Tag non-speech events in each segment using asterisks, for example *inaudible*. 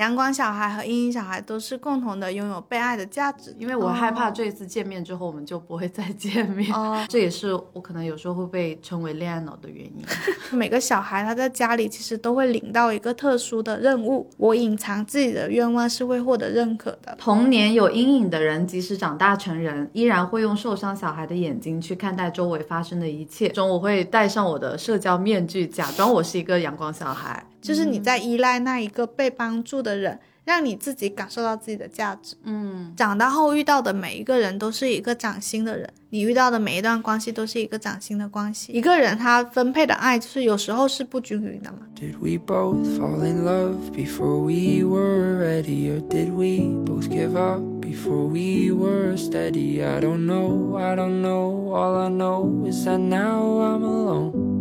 阳光小孩和阴影小孩都是共同的拥有被爱的价值。因为我害怕这一次见面之后我们就不会再见面，哦、*laughs* 这也是我可能有时候会被称为恋爱脑的原因。*laughs* 每个小孩他在家里其实都会领到一个特殊的任务，我隐藏自己的愿望是会获得认可的。童年有阴影的人，即使长大成人，依然会用受伤小孩的眼睛去看待周围发生的一切。中我会戴上我的社交面具，假装我是一个阳光小孩。就是你在依赖那一个被帮助的人，让你自己感受到自己的价值。嗯，长大后遇到的每一个人都是一个崭新的人，你遇到的每一段关系都是一个崭新的关系。一个人他分配的爱就是有时候是不均匀的嘛。Did we both fall in love before we were ready? Or did we both give up before we were steady? I don't know, I don't know. All I know is that now I'm alone.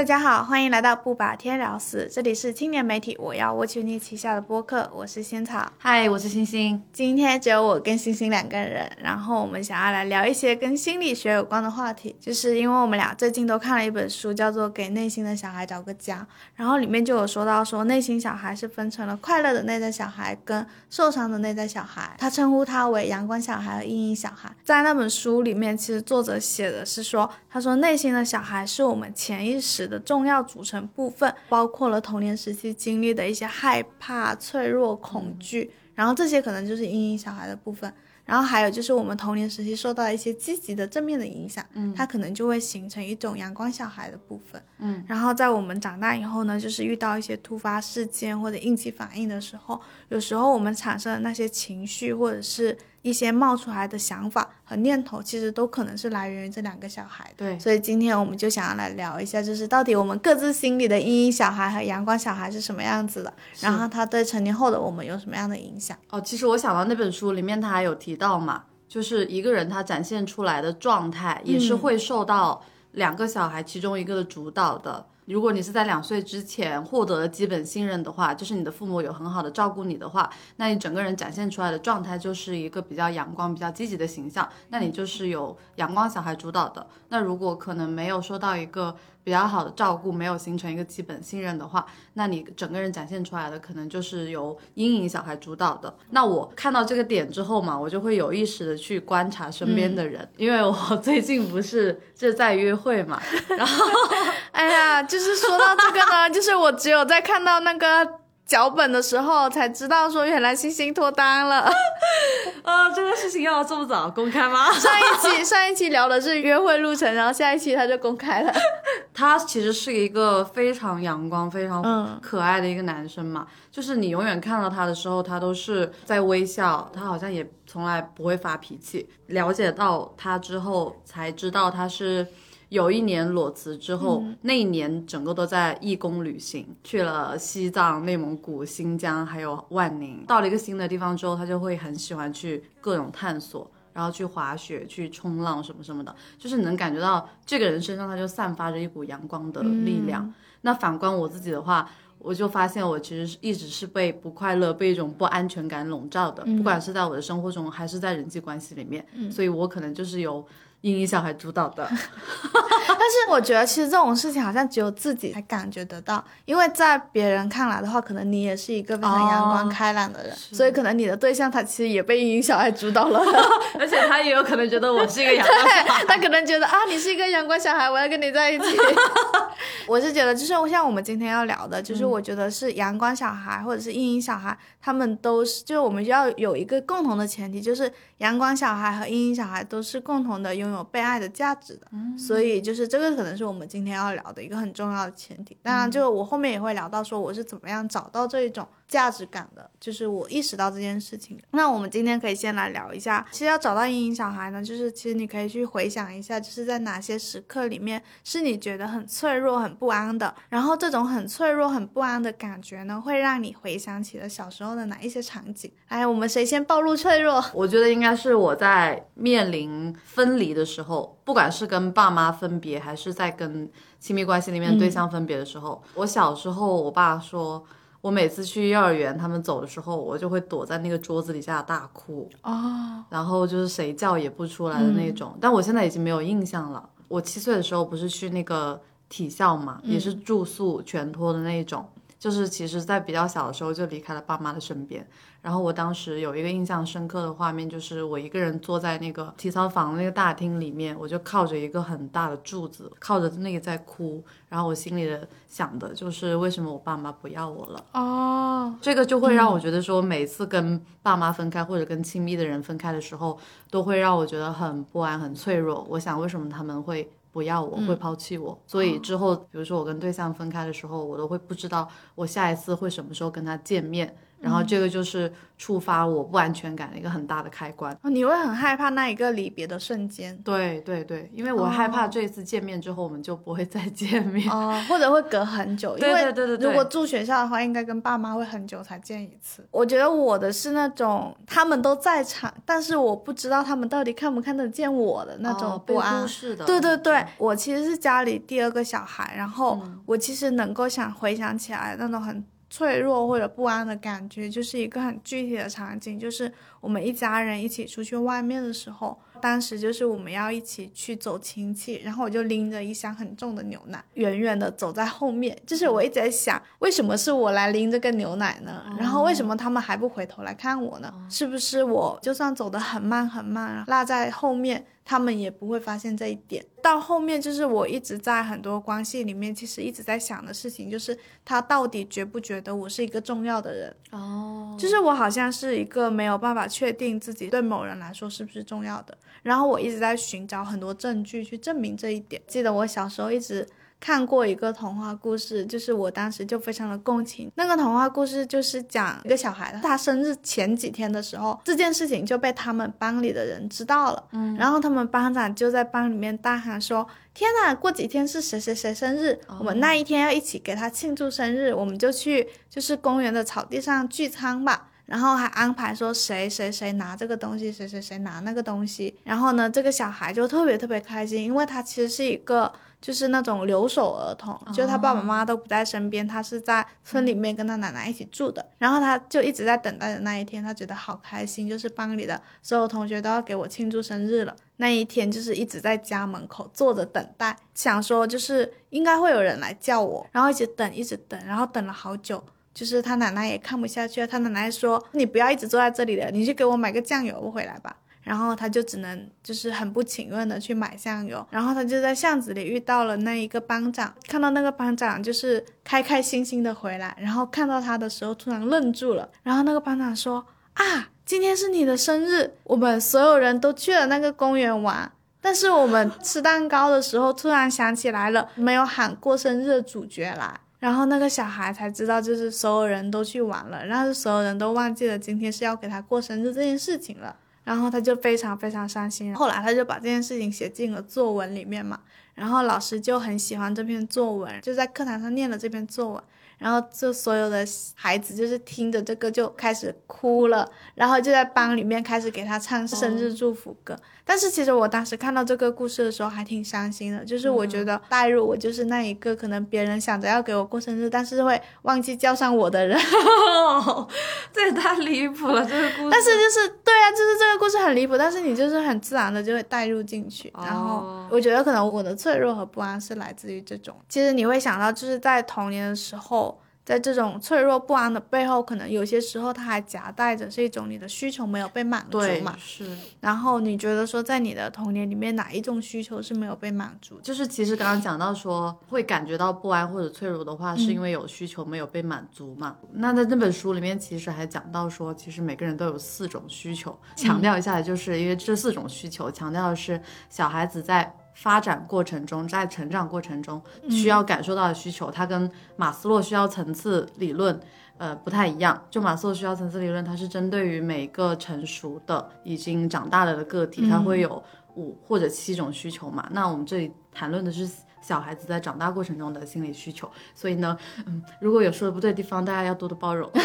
大家好，欢迎来到不把天聊死，这里是青年媒体我要 Watch You 旗下的播客，我是仙草。嗨，我是星星。今天只有我跟星星两个人，然后我们想要来聊一些跟心理学有关的话题，就是因为我们俩最近都看了一本书，叫做《给内心的小孩找个家》，然后里面就有说到说内心小孩是分成了快乐的内在小孩跟受伤的内在小孩，他称呼他为阳光小孩和阴影小孩。在那本书里面，其实作者写的是说，他说内心的小孩是我们潜意识的重要组成部分，包括了童年时期经历的一些害怕、脆弱、恐惧，然后这些可能就是阴影小孩的部分。然后还有就是我们童年时期受到一些积极的正面的影响，嗯它可能就会形成一种阳光小孩的部分。嗯，然后在我们长大以后呢，就是遇到一些突发事件或者应激反应的时候，有时候我们产生的那些情绪或者是一些冒出来的想法和念头，其实都可能是来源于这两个小孩。对，所以今天我们就想要来聊一下，就是到底我们各自心里的阴影小孩和阳光小孩是什么样子的，然后他对成年后的我们有什么样的影响。哦，其实我想到那本书里面，他还有提到嘛，就是一个人他展现出来的状态，也是会受到两个小孩其中一个的主导的。如果你是在两岁之前获得了基本信任的话，就是你的父母有很好的照顾你的话，那你整个人展现出来的状态就是一个比较阳光、比较积极的形象，那你就是有阳光小孩主导的。那如果可能没有收到一个比较好的照顾，没有形成一个基本信任的话，那你整个人展现出来的可能就是由阴影小孩主导的。那我看到这个点之后嘛，我就会有意识的去观察身边的人，因为我 *laughs* 最近不是就在约会嘛，然后 *laughs* 哎呀，就是说到这个呢，就是我只有在看到那个脚本的时候才知道说，原来星星脱单了。*laughs* 呃，这个事情要这么早公开吗？上一期上一期聊的是约会路程，然后下一期他就公开了。*laughs* 他其实是一个非常阳光、非常嗯可爱的一个男生嘛，就是你永远看到他的时候，他都是在微笑，他好像也从来不会发脾气。了解到他之后，才知道他是有一年裸辞之后，那一年整个都在义工旅行，去了西藏、内蒙古、新疆还有万宁。到了一个新的地方之后，他就会很喜欢去各种探索。然后去滑雪、去冲浪什么什么的，就是能感觉到这个人身上他就散发着一股阳光的力量。那反观我自己的话，我就发现我其实是一直是被不快乐、被一种不安全感笼罩的，不管是在我的生活中还是在人际关系里面，所以我可能就是由阴影小孩主导的。*laughs* 但是我觉得其实这种事情好像只有自己才感觉得到，因为在别人看来的话，可能你也是一个非常阳光哦开朗的人，*laughs* 所以可能你的对象他其实也被阴影小孩主导了。*laughs* 而且他也有可能觉得我是一个阳光小孩。对他可能觉得啊，你是一个阳光小孩，我要跟你在一起。我是觉得，就是像我们今天要聊的，就是我觉得是阳光小孩或者是阴影小孩，他们都是，就是我们要有一个共同的前提，就是阳光小孩和阴影小孩都是共同的拥有被爱的价值的。所以就是这个可能是我们今天要聊的一个很重要的前提。当然，就我后面也会聊到说我是怎么样找到这一种价值感的，就是我意识到这件事情。那我们今天可以先来聊一下，其实要找到阴影小孩呢，就是其实你可以去回想一下，就是在哪些时刻里面是你觉得很脆弱、很不安的，然后这种很脆弱、很不安的感觉呢，会让你回想起了小时候的哪一些场景。哎，我们谁先暴露脆弱？我觉得应该是我在面临分离的时候，不管是跟爸妈分别，还是在跟亲密关系里面对象分别的时候，我小时候，我爸说。我每次去幼儿园，他们走的时候，我就会躲在那个桌子底下大哭，哦，然后就是谁叫也不出来的那种。但我现在已经没有印象了。我七岁的时候不是去那个体校嘛，也是住宿全托的那种。就是其实在比较小的时候就离开了爸妈的身边。然后我当时有一个印象深刻的画面，就是我一个人坐在那个体操房那个大厅里面，我就靠着一个很大的柱子，靠着那个在哭。然后我心里的想的就是为什么我爸妈不要我了？哦，这个就会让我觉得说，每次跟爸妈分开或者跟亲密的人分开的时候，都会让我觉得很不安、很脆弱。我想，为什么他们会不要我，会抛弃我？所以之后，比如说我跟对象分开的时候，我都会不知道我下一次会什么时候跟他见面。然后这个就是触发我不安全感的一个很大的开关。哦你会很害怕那一个离别的瞬间，对对对，因为我害怕这一次见面之后我们就不会再见面。哦，或者会隔很久，*laughs* 因对为对对对对如果住学校的话，应该跟爸妈会很久才见一次。我觉得我的是那种他们都在场，但是我不知道他们到底看不看得见我的那种不安。忽视的。对对对，我其实是家里第二个小孩，然后嗯我其实能够想回想起来那种很脆弱或者不安的感觉，就是一个很具体的场景，就是我们一家人一起出去外面的时候，当时就是我们要一起去走亲戚，然后我就拎着一箱很重的牛奶，远远的走在后面，就是我一直在想，为什么是我来拎这个牛奶呢？然后为什么他们还不回头来看我呢？是不是我就算走得很慢很慢，落在后面？他们也不会发现这一点。到后面就是我一直在很多关系里面，其实一直在想的事情，就是他到底觉不觉得我是一个重要的人？哦，就是我好像是一个没有办法确定自己对某人来说是不是重要的，然后我一直在寻找很多证据去证明这一点。记得我小时候一直看过一个童话故事，就是我当时就非常的共情。那个童话故事就是讲一个小孩，他生日前几天的时候，这件事情就被他们班里的人知道了，嗯，然后他们班长就在班里面大喊说。天呐，过几天是谁谁谁生日，我们那一天要一起给他庆祝生日，我们就去就是公园的草地上聚餐吧。然后还安排说谁谁谁拿这个东西，谁谁谁拿那个东西。然后呢，这个小孩就特别特别开心，因为他其实是一个就是那种留守儿童，就他爸爸妈妈都不在身边，他是在村里面跟他奶奶一起住的。然后他就一直在等待的那一天，他觉得好开心，就是班里的所有同学都要给我庆祝生日了。那一天就是一直在家门口坐着等待，想说就是应该会有人来叫我，然后一直等，一直等，然后等了好久。就是他奶奶也看不下去了，他奶奶说：“你不要一直坐在这里了，你去给我买个酱油回来吧。”然后他就只能就是很不情愿的去买酱油，然后他就在巷子里遇到了那一个班长，看到那个班长就是开开心心的回来，然后看到他的时候突然愣住了，然后那个班长说：“啊，今天是你的生日，我们所有人都去了那个公园玩。”但是我们吃蛋糕的时候，突然想起来了，没有喊过生日的主角来。然后那个小孩才知道，就是所有人都去玩了，然后所有人都忘记了今天是要给他过生日这件事情了。然后他就非常非常伤心。后来他就把这件事情写进了作文里面嘛，然后老师就很喜欢这篇作文，就在课堂上念了这篇作文。然后就所有的孩子就是听着这个就开始哭了，然后就在班里面开始给他唱生日祝福歌。但是其实我当时看到这个故事的时候还挺伤心的，就是我觉得带入我就是那一个可能别人想着要给我过生日，但是会忘记叫上我的人。*laughs* 这也太离谱了，这个故事。但是就是对啊，就是这个故事很离谱，但是你就是很自然的就会带入进去。然后哦我觉得可能我的脆弱和不安是来自于这种。其实你会想到，就是在童年的时候，在这种脆弱不安的背后，可能有些时候它还夹带着是一种你的需求没有被满足嘛。是，然后你觉得说，在你的童年里面，哪一种需求是没有被满足？就是其实刚刚讲到说会感觉到不安或者脆弱的话，是因为有需求没有被满足嘛。那在这本书里面，其实还讲到说，其实每个人都有四种需求。强调一下，就是因为这四种需求，强调的是小孩子在。发展过程中，在成长过程中需要感受到的需求，它跟马斯洛需要层次理论，呃，不太一样。就马斯洛需要层次理论，它是针对于每个成熟的、已经长大了的个体，它会有五或者七种需求嘛。那我们这里谈论的是小孩子在长大过程中的心理需求，所以呢，嗯，如果有说的不对的地方，大家要多多包容。*laughs*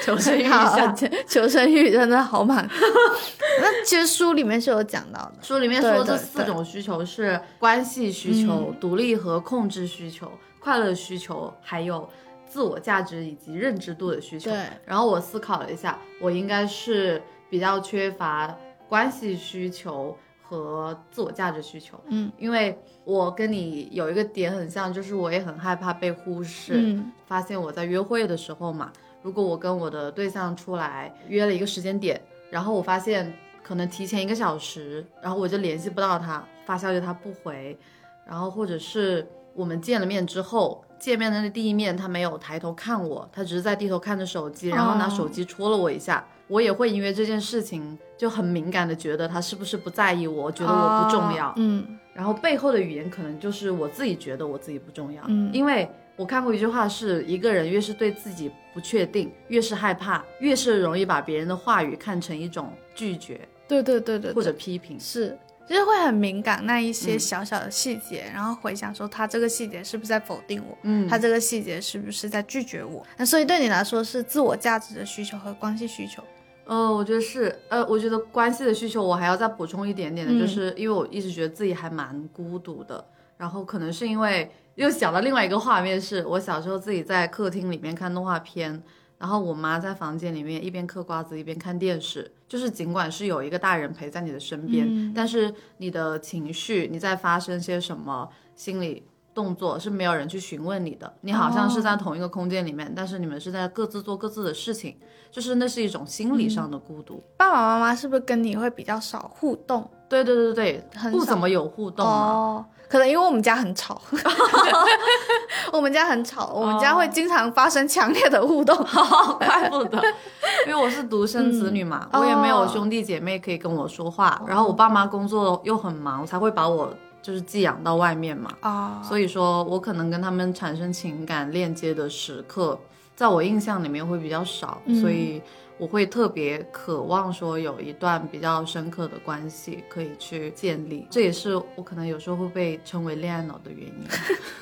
*laughs* 求生欲一下，求生欲真的好满。*laughs* 那其实书里面是有讲到的，书里面说这四种需求是关系需求、独立和控制需求、快乐需求，还有自我价值以及认知度的需求。对，然后我思考了一下，我应该是比较缺乏关系需求和自我价值需求。嗯，因为我跟你有一个点很像，就是我也很害怕被忽视。嗯发现我在约会的时候嘛，如果我跟我的对象出来约了一个时间点，然后我发现可能提前一个小时，然后我就联系不到他，发消息他不回，然后或者是我们见了面之后，见面的那第一面他没有抬头看我，他只是在低头看着手机，然后拿手机戳了我一下，我也会因为这件事情就很敏感的觉得他是不是不在意我，觉得我不重要。哦嗯。然后背后的语言可能就是我自己觉得我自己不重要，嗯。因为我看过一句话是，一个人越是对自己不确定，越是害怕，越是容易把别人的话语看成一种拒绝对对对对，或者批评。是。就是会很敏感那一些嗯小小的细节，然后回想说他这个细节是不是在否定我，嗯他这个细节是不是在拒绝我？那所以对你来说是自我价值的需求和关系需求。嗯，我觉得是，呃，我觉得关系的需求我还要再补充一点点的，嗯就是因为我一直觉得自己还蛮孤独的，然后可能是因为又想到另外一个画面是，我小时候自己在客厅里面看动画片，然后我妈在房间里面一边嗑瓜子一边看电视，就是尽管是有一个大人陪在你的身边，嗯但是你的情绪你在发生些什么心理。动作是没有人去询问你的，你好像是在同一个空间里面，但是你们是在各自做各自的事情，就是那是一种心理上的孤独。爸爸妈妈是不是跟你会比较少互动？对对对对对，不怎么有互动啊。哦，可能因为我们家很吵，*laughs* 我们家很吵，我们家会经常发生强烈的互动。*laughs* 怪不得，因为我是独生子女嘛，嗯。我也没有哦兄弟姐妹可以跟我说话，然后我爸妈工作又很忙，才会把我就是寄养到外面嘛。啊、所以说我可能跟他们产生情感链接的时刻，在我印象里面会比较少，嗯。所以我会特别渴望说有一段比较深刻的关系可以去建立，这也是我可能有时候会被称为恋爱脑的原因，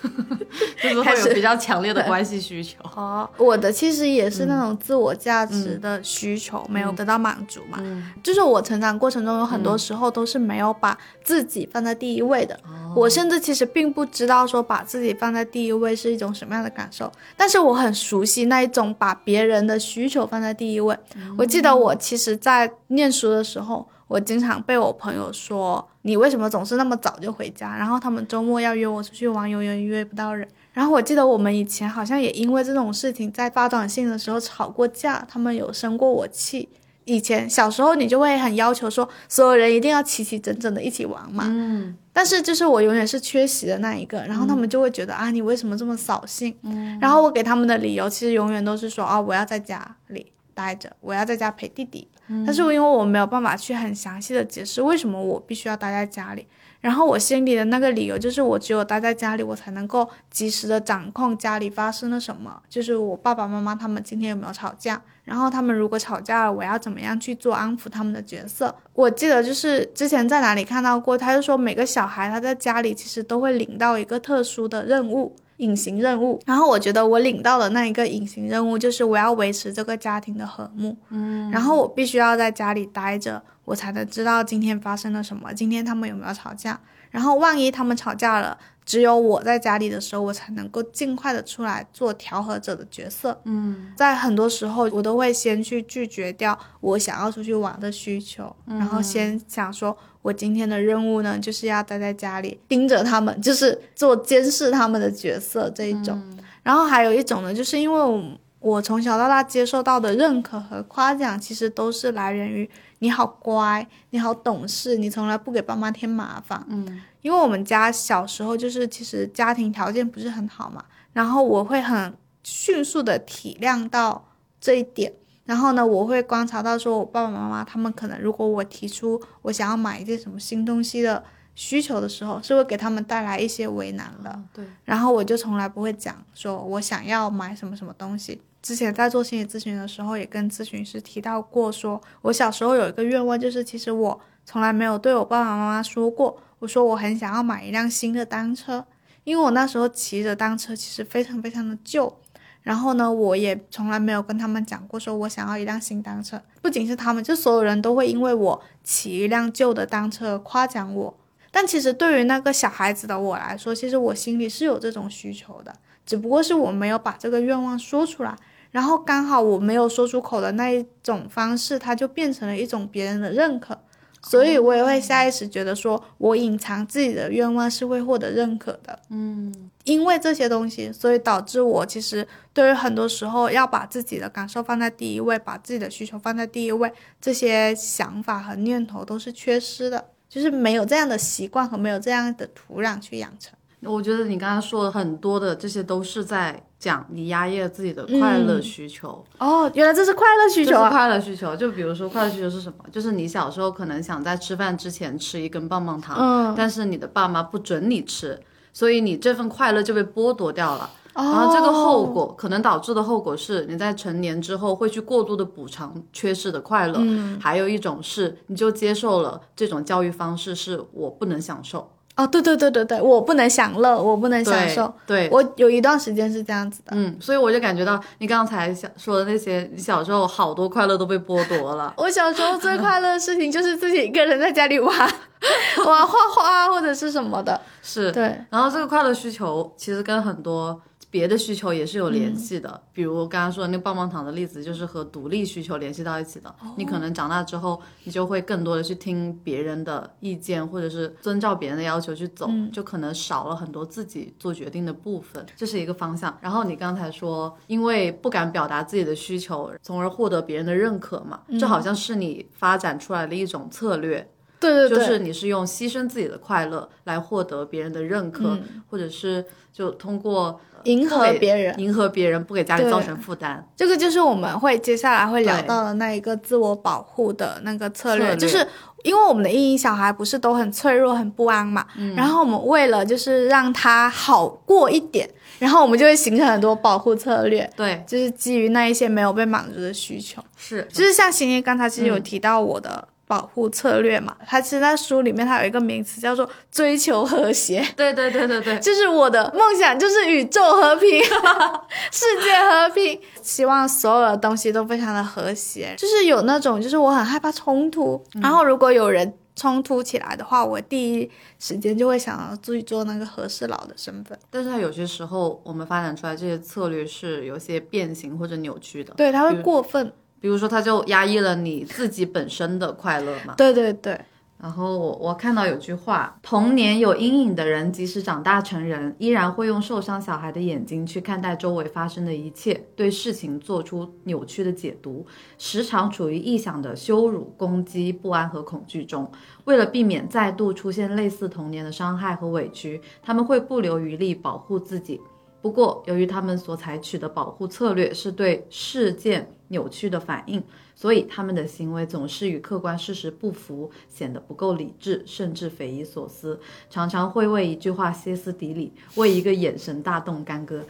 *laughs* 就是会有比较强烈的关系 *laughs* 需求。哦，我的其实也是那种自我价值的需求、没有得到满足嘛。嗯，就是我成长过程中有很多时候都是没有把自己放在第一位的。哦我甚至其实并不知道说把自己放在第一位是一种什么样的感受，但是我很熟悉那一种把别人的需求放在第一位。我记得我其实，在念书的时候，我经常被我朋友说你为什么总是那么早就回家，然后他们周末要约我出去玩，永远约不到人。然后我记得我们以前好像也因为这种事情在发短信的时候吵过架，他们有生过我气。以前小时候你就会很要求说所有人一定要齐齐整整的一起玩嘛，嗯但是就是我永远是缺席的那一个，然后他们就会觉得、啊你为什么这么扫兴？然后我给他们的理由其实永远都是说啊我要在家里待着，我要在家陪弟弟。但是因为我没有办法去很详细的解释为什么我必须要待在家里，然后我心里的那个理由就是我只有待在家里，我才能够及时的掌控家里发生了什么，就是我爸爸妈妈他们今天有没有吵架，然后他们如果吵架了，我要怎么样去做安抚他们的角色。我记得就是之前在哪里看到过，他就说每个小孩他在家里其实都会领到一个特殊的任务。隐形任务，然后我觉得我领到的那一个隐形任务就是我要维持这个家庭的和睦，嗯，然后我必须要在家里待着，我才能知道今天发生了什么，今天他们有没有吵架，然后万一他们吵架了，只有我在家里的时候，我才能够尽快的出来做调和者的角色。嗯在很多时候，我都会先去拒绝掉我想要出去玩的需求，然后先想说，我今天的任务呢，就是要待在家里盯着他们，就是做监视他们的角色这一种。然后还有一种呢，就是因为我我从小到大接受到的认可和夸奖，其实都是来源于你好乖，你好懂事，你从来不给爸妈添麻烦。嗯因为我们家小时候就是其实家庭条件不是很好嘛，然后我会很迅速的体谅到这一点，然后呢，我会观察到说我爸爸妈妈他们可能如果我提出我想要买一件什么新东西的需求的时候，是会给他们带来一些为难的。对，然后我就从来不会讲说我想要买什么什么东西。之前在做心理咨询的时候，也跟咨询师提到过说，我小时候有一个愿望，就是其实我从来没有对我爸爸妈妈说过，我说我很想要买一辆新的单车，因为我那时候骑着单车其实非常非常的旧。然后呢，我也从来没有跟他们讲过，说我想要一辆新单车。不仅是他们，就所有人都会因为我骑一辆旧的单车夸奖我。但其实对于那个小孩子的我来说，其实我心里是有这种需求的，只不过是我没有把这个愿望说出来。然后刚好我没有说出口的那一种方式，它就变成了一种别人的认可。所以我也会下意识觉得说，我隐藏自己的愿望是会获得认可的。嗯，因为这些东西，所以导致我其实对于很多时候要把自己的感受放在第一位，把自己的需求放在第一位，这些想法和念头都是缺失的，就是没有这样的习惯和没有这样的土壤去养成。我觉得你刚刚说的很多的这些都是在讲你压抑了自己的快乐需求，哦，原来这是快乐需求啊！快乐需求。就比如说快乐需求是什么？就是你小时候可能想在吃饭之前吃一根棒棒糖，嗯，但是你的爸妈不准你吃，所以你这份快乐就被剥夺掉了。然然后这个后果可能导致的后果是，你在成年之后会去过度的补偿缺失的快乐。嗯，还有一种是，你就接受了这种教育方式，是我不能享受，哦，对对对对对，我不能享乐，我不能享对受。对，我有一段时间是这样子的，嗯，所以我就感觉到你刚才想说的那些，你小时候好多快乐都被剥夺了。我小时候最快乐的事情就是自己一个人在家里玩，玩画画或者是什么的。是，对，然后这个快乐需求其实跟很多别的需求也是有嗯联系的，比如刚刚说的那个棒棒糖的例子，就是和独立需求联系到一起的。哦你可能长大之后，你就会更多的去听别人的意见，或者是遵照别人的要求去走，嗯就可能少了很多自己做决定的部分，这是一个方向。然后你刚才说，因为不敢表达自己的需求，从而获得别人的认可嘛，嗯这好像是你发展出来的一种策略。对对对，就是你是用牺牲自己的快乐来获得别人的认可，嗯。或者是就通过迎合别人，迎合别人，不给家里造成负担。这个就是我们会接下来会聊到的那一个自我保护的那个策略，策略就是因为我们的阴影小孩不是都很脆弱、很不安嘛，然后我们为了就是让他好过一点，然后我们就会形成很多保护策略，对，就是基于那一些没有被满足的需求。是，就是像欣怡刚才其实有提到我的保护策略嘛，它其实在书里面它有一个名词叫做追求和谐。*laughs* 对对对对对，就是我的梦想，就是宇宙和平，*laughs* 世界和平，希望所有的东西都非常的和谐。就是有那种，就是我很害怕冲突，然后如果有人冲突起来的话，我第一时间就会想要自己做那个和事佬的身份。但是它有些时候我们发展出来这些策略是有些变形或者扭曲的，对，他会过分。比如说他就压抑了你自己本身的快乐嘛。对对对，然后我我看到有句话，童年有阴影的人，即使长大成人，依然会用受伤小孩的眼睛去看待周围发生的一切，对事情做出扭曲的解读，时常处于臆想的羞辱、攻击、不安和恐惧中。为了避免再度出现类似童年的伤害和委屈，他们会不留余力保护自己。不过，由于他们所采取的保护策略是对事件扭曲的反应，所以他们的行为总是与客观事实不符，显得不够理智，甚至匪夷所思，常常会为一句话歇斯底里，为一个眼神大动干戈，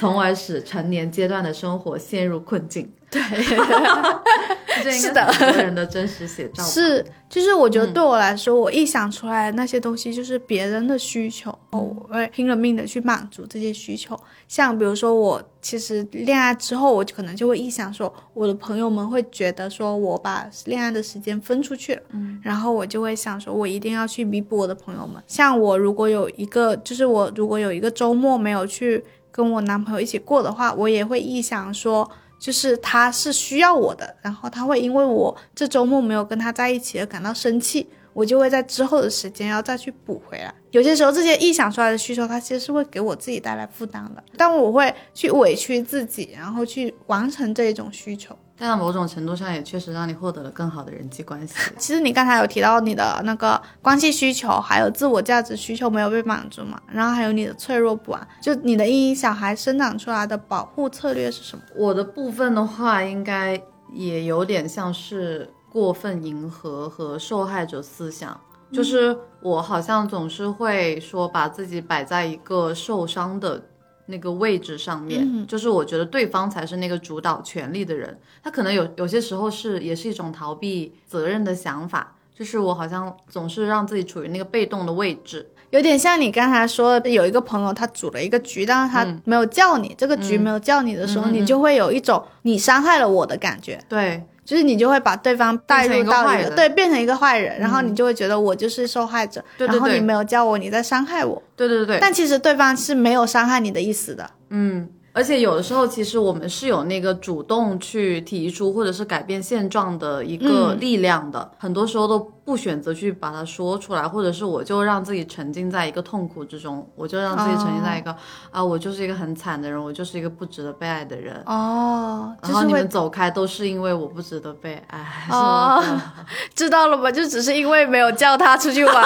从而使成年阶段的生活陷入困境。对，*laughs* 这应是的该很多人的真实写照。是，就是我觉得对我来说，我臆想出来的那些东西就是别人的需求，我会拼了命的去满足这些需求。像比如说，我其实恋爱之后，我可能就会臆想说，我的朋友们会觉得说我把恋爱的时间分出去了，嗯，然后我就会想说，我一定要去弥补我的朋友们。像我如果有一个，就是我如果有一个周末没有去跟我男朋友一起过的话，我也会臆想说。就是他是需要我的，然后他会因为我这周末没有跟他在一起而感到生气，我就会在之后的时间要再去补回来。有些时候这些臆想出来的需求，它其实是会给我自己带来负担的，但我会去委屈自己，然后去完成这一种需求。但在某种程度上，也确实让你获得了更好的人际关系。*laughs* 其实你刚才有提到你的那个关系需求，还有自我价值需求没有被满足嘛，然后还有你的脆弱不安，就你的阴影小孩生长出来的保护策略是什么？我的部分的话，应该也有点像是过分迎合和受害者思想，就是我好像总是会说把自己摆在一个受伤的那个位置上面，就是我觉得对方才是那个主导权力的人，他可能有有些时候是也是一种逃避责任的想法。就是我好像总是让自己处于那个被动的位置，有点像你刚才说的，有一个朋友他组了一个局，但是他没有叫你，这个局没有叫你的时候，你就会有一种你伤害了我的感觉，对，就是你就会把对方带入到一个对，变成一个坏人，然后你就会觉得我就是受害者，对对对然后你没有叫我，你在伤害我，对对对对，但其实对方是没有伤害你的意思的，嗯，而且有的时候，其实我们是有那个主动去提出或者是改变现状的一个力量的，很多时候都不选择去把它说出来，或者是我就让自己沉浸在一个痛苦之中，我就让自己沉浸在一个、啊，我就是一个很惨的人，我就是一个不值得被爱的人。哦，就然后你们走开，都是因为我不值得被爱。哦知道了吧？就只是因为没有叫他出去玩。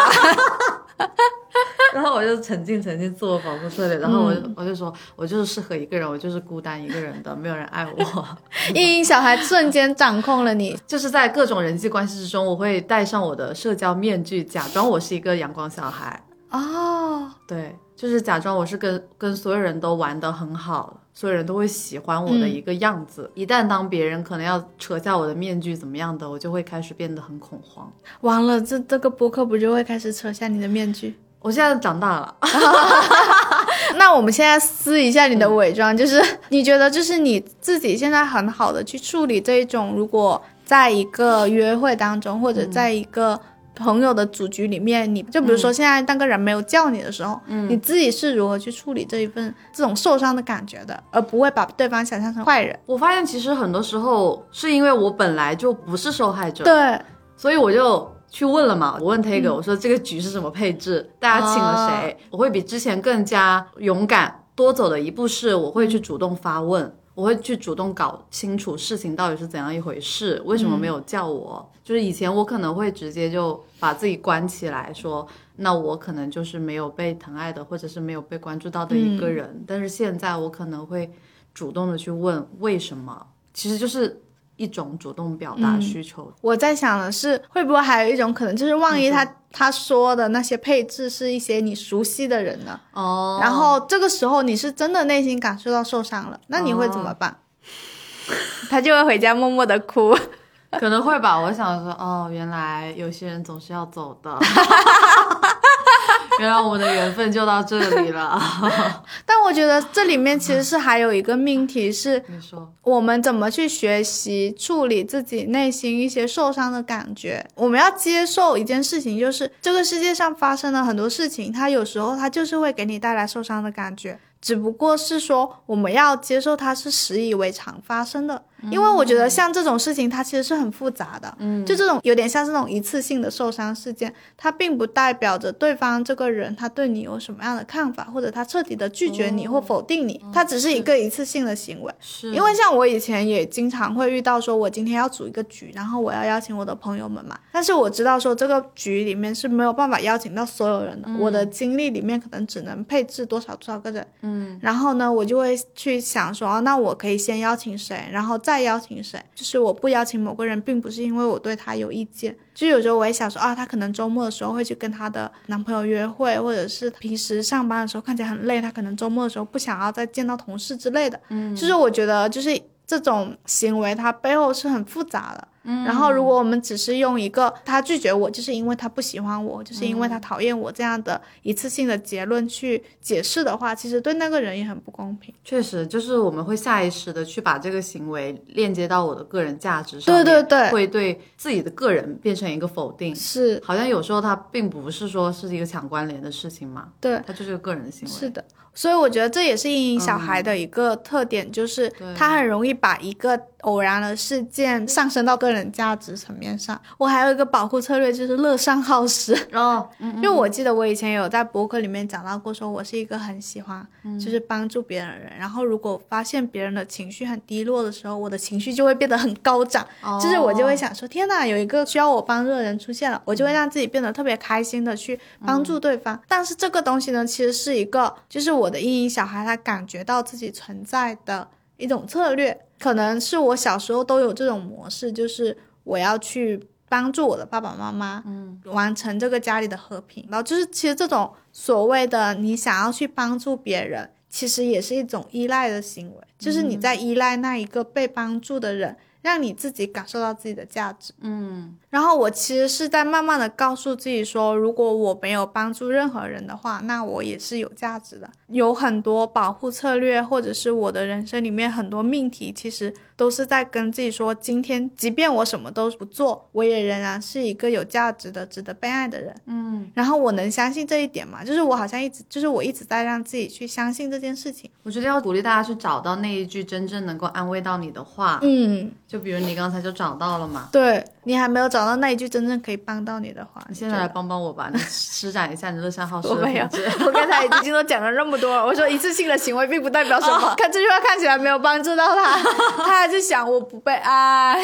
*laughs* 然后我就沉浸沉浸自我保护策略，然后我我就说，我就是适合一个人，我就是孤单一个人的，没有人爱我。*laughs* 阴影小孩瞬间掌控了你，*laughs* 就是在各种人际关系之中，我会戴上我的社交面具，假装我是一个阳光小孩。哦，对，就是假装我是跟跟所有人都玩的很好，所有人都会喜欢我的一个样子。一旦当别人可能要扯下我的面具怎么样的，我就会开始变得很恐慌。完了，这这个播客不就会开始扯下你的面具？我现在长大了，*laughs* 那我们现在撕一下你的伪装，就是你觉得，就是你自己现在很好的去处理这一种，如果在一个约会当中，或者在一个朋友的组局里面，你就比如说现在那个人没有叫你的时候，嗯你自己是如何去处理这一份这种受伤的感觉的，而不会把对方想象成坏人？我发现其实很多时候是因为我本来就不是受害者，对，所以我就去问了嘛。我问 Tiger，、我说这个局是什么配置，大家请了谁？我会比之前更加勇敢，多走的一步是我会去主动发问。我会去主动搞清楚事情到底是怎样一回事，为什么没有叫我？就是以前我可能会直接就把自己关起来，说那我可能就是没有被疼爱的，或者是没有被关注到的一个人。但是现在我可能会主动的去问为什么，其实就是一种主动表达需求。我在想的是，会不会还有一种可能，就是万一他他说的那些配置是一些你熟悉的人呢？哦然后这个时候你是真的内心感受到受伤了，那你会怎么办？*laughs* 他就会回家默默的哭。*laughs* 可能会吧，我想说，哦，原来有些人总是要走的，*laughs* 原来我们的缘分就到这里了。*laughs* 但我觉得这里面其实是还有一个命题，是你说，我们怎么去学习处理自己内心一些受伤的感觉。我们要接受一件事情，就是这个世界上发生了很多事情，它有时候它就是会给你带来受伤的感觉。只不过是说，我们要接受它是习以为常发生的，因为我觉得像这种事情，它其实是很复杂的。嗯，就这种有点像这种一次性的受伤事件，它并不代表着对方这个人他对你有什么样的看法，或者他彻底的拒绝你或否定你，它只是一个一次性的行为。是因为像我以前也经常会遇到，说我今天要组一个局，然后我要邀请我的朋友们嘛，但是我知道说这个局里面是没有办法邀请到所有人的，我的精力里面可能只能配置多少多少个人，嗯，然后呢，我就会去想说，哦，那我可以先邀请谁，然后再邀请谁，就是我不邀请某个人，并不是因为我对他有意见，就有时候我也想说啊，她可能周末的时候会去跟她的男朋友约会，或者是平时上班的时候看起来很累，她可能周末的时候不想要再见到同事之类的。嗯，就是我觉得就是这种行为，它背后是很复杂的。嗯，然后如果我们只是用一个他拒绝我，就是因为他不喜欢我，就是因为他讨厌我这样的一次性的结论去解释的话，其实对那个人也很不公平。确实，就是我们会下意识的去把这个行为链接到我的个人价值上对，对对。会对自己的个人变成一个否定。是。好像有时候他并不是说是一个强关联的事情嘛，对，他就是个个人的行为。是的，所以我觉得这也是阴影小孩的一个特点，就是他很容易把一个偶然的事件上升到个人价值层面上。我还有一个保护策略，就是乐善好施。哦，*laughs* 嗯因为我记得我以前有在博客里面讲到过，说我是一个很喜欢就是帮助别人的人。然后如果发现别人的情绪很低落的时候，我的情绪就会变得很高涨，就是我就会想说，天呐，有一个需要我帮助的人出现了，我就会让自己变得特别开心的去帮助对方。但是这个东西呢，其实是一个，就是我的阴影小孩他感觉到自己存在的一种策略，可能是我小时候都有这种模式，就是我要去帮助我的爸爸妈妈，嗯，完成这个家里的和平。然后就是其实这种所谓的你想要去帮助别人，其实也是一种依赖的行为，就是你在依赖那一个被帮助的人。让你自己感受到自己的价值，嗯，然后我其实是在慢慢的告诉自己说，如果我没有帮助任何人的话，那我也是有价值的。有很多保护策略，或者是我的人生里面很多命题，其实都是在跟自己说，今天即便我什么都不做，我也仍然是一个有价值的、值得被爱的人。嗯，然后我能相信这一点嘛？就是我好像一直，就是我一直在让自己去相信这件事情。我觉得要鼓励大家去找到那一句真正能够安慰到你的话，嗯，就比如你刚才就找到了嘛。对你还没有找到那一句真正可以帮到你的话，你现在来帮帮我吧，*laughs* 你施展一下你乐善好施的我没有品质。*laughs* 我刚才已经都讲了那么多了。我说一次性的行为并不代表什么，看这句话看起来没有帮助到他，*laughs* 他还是想我不被爱。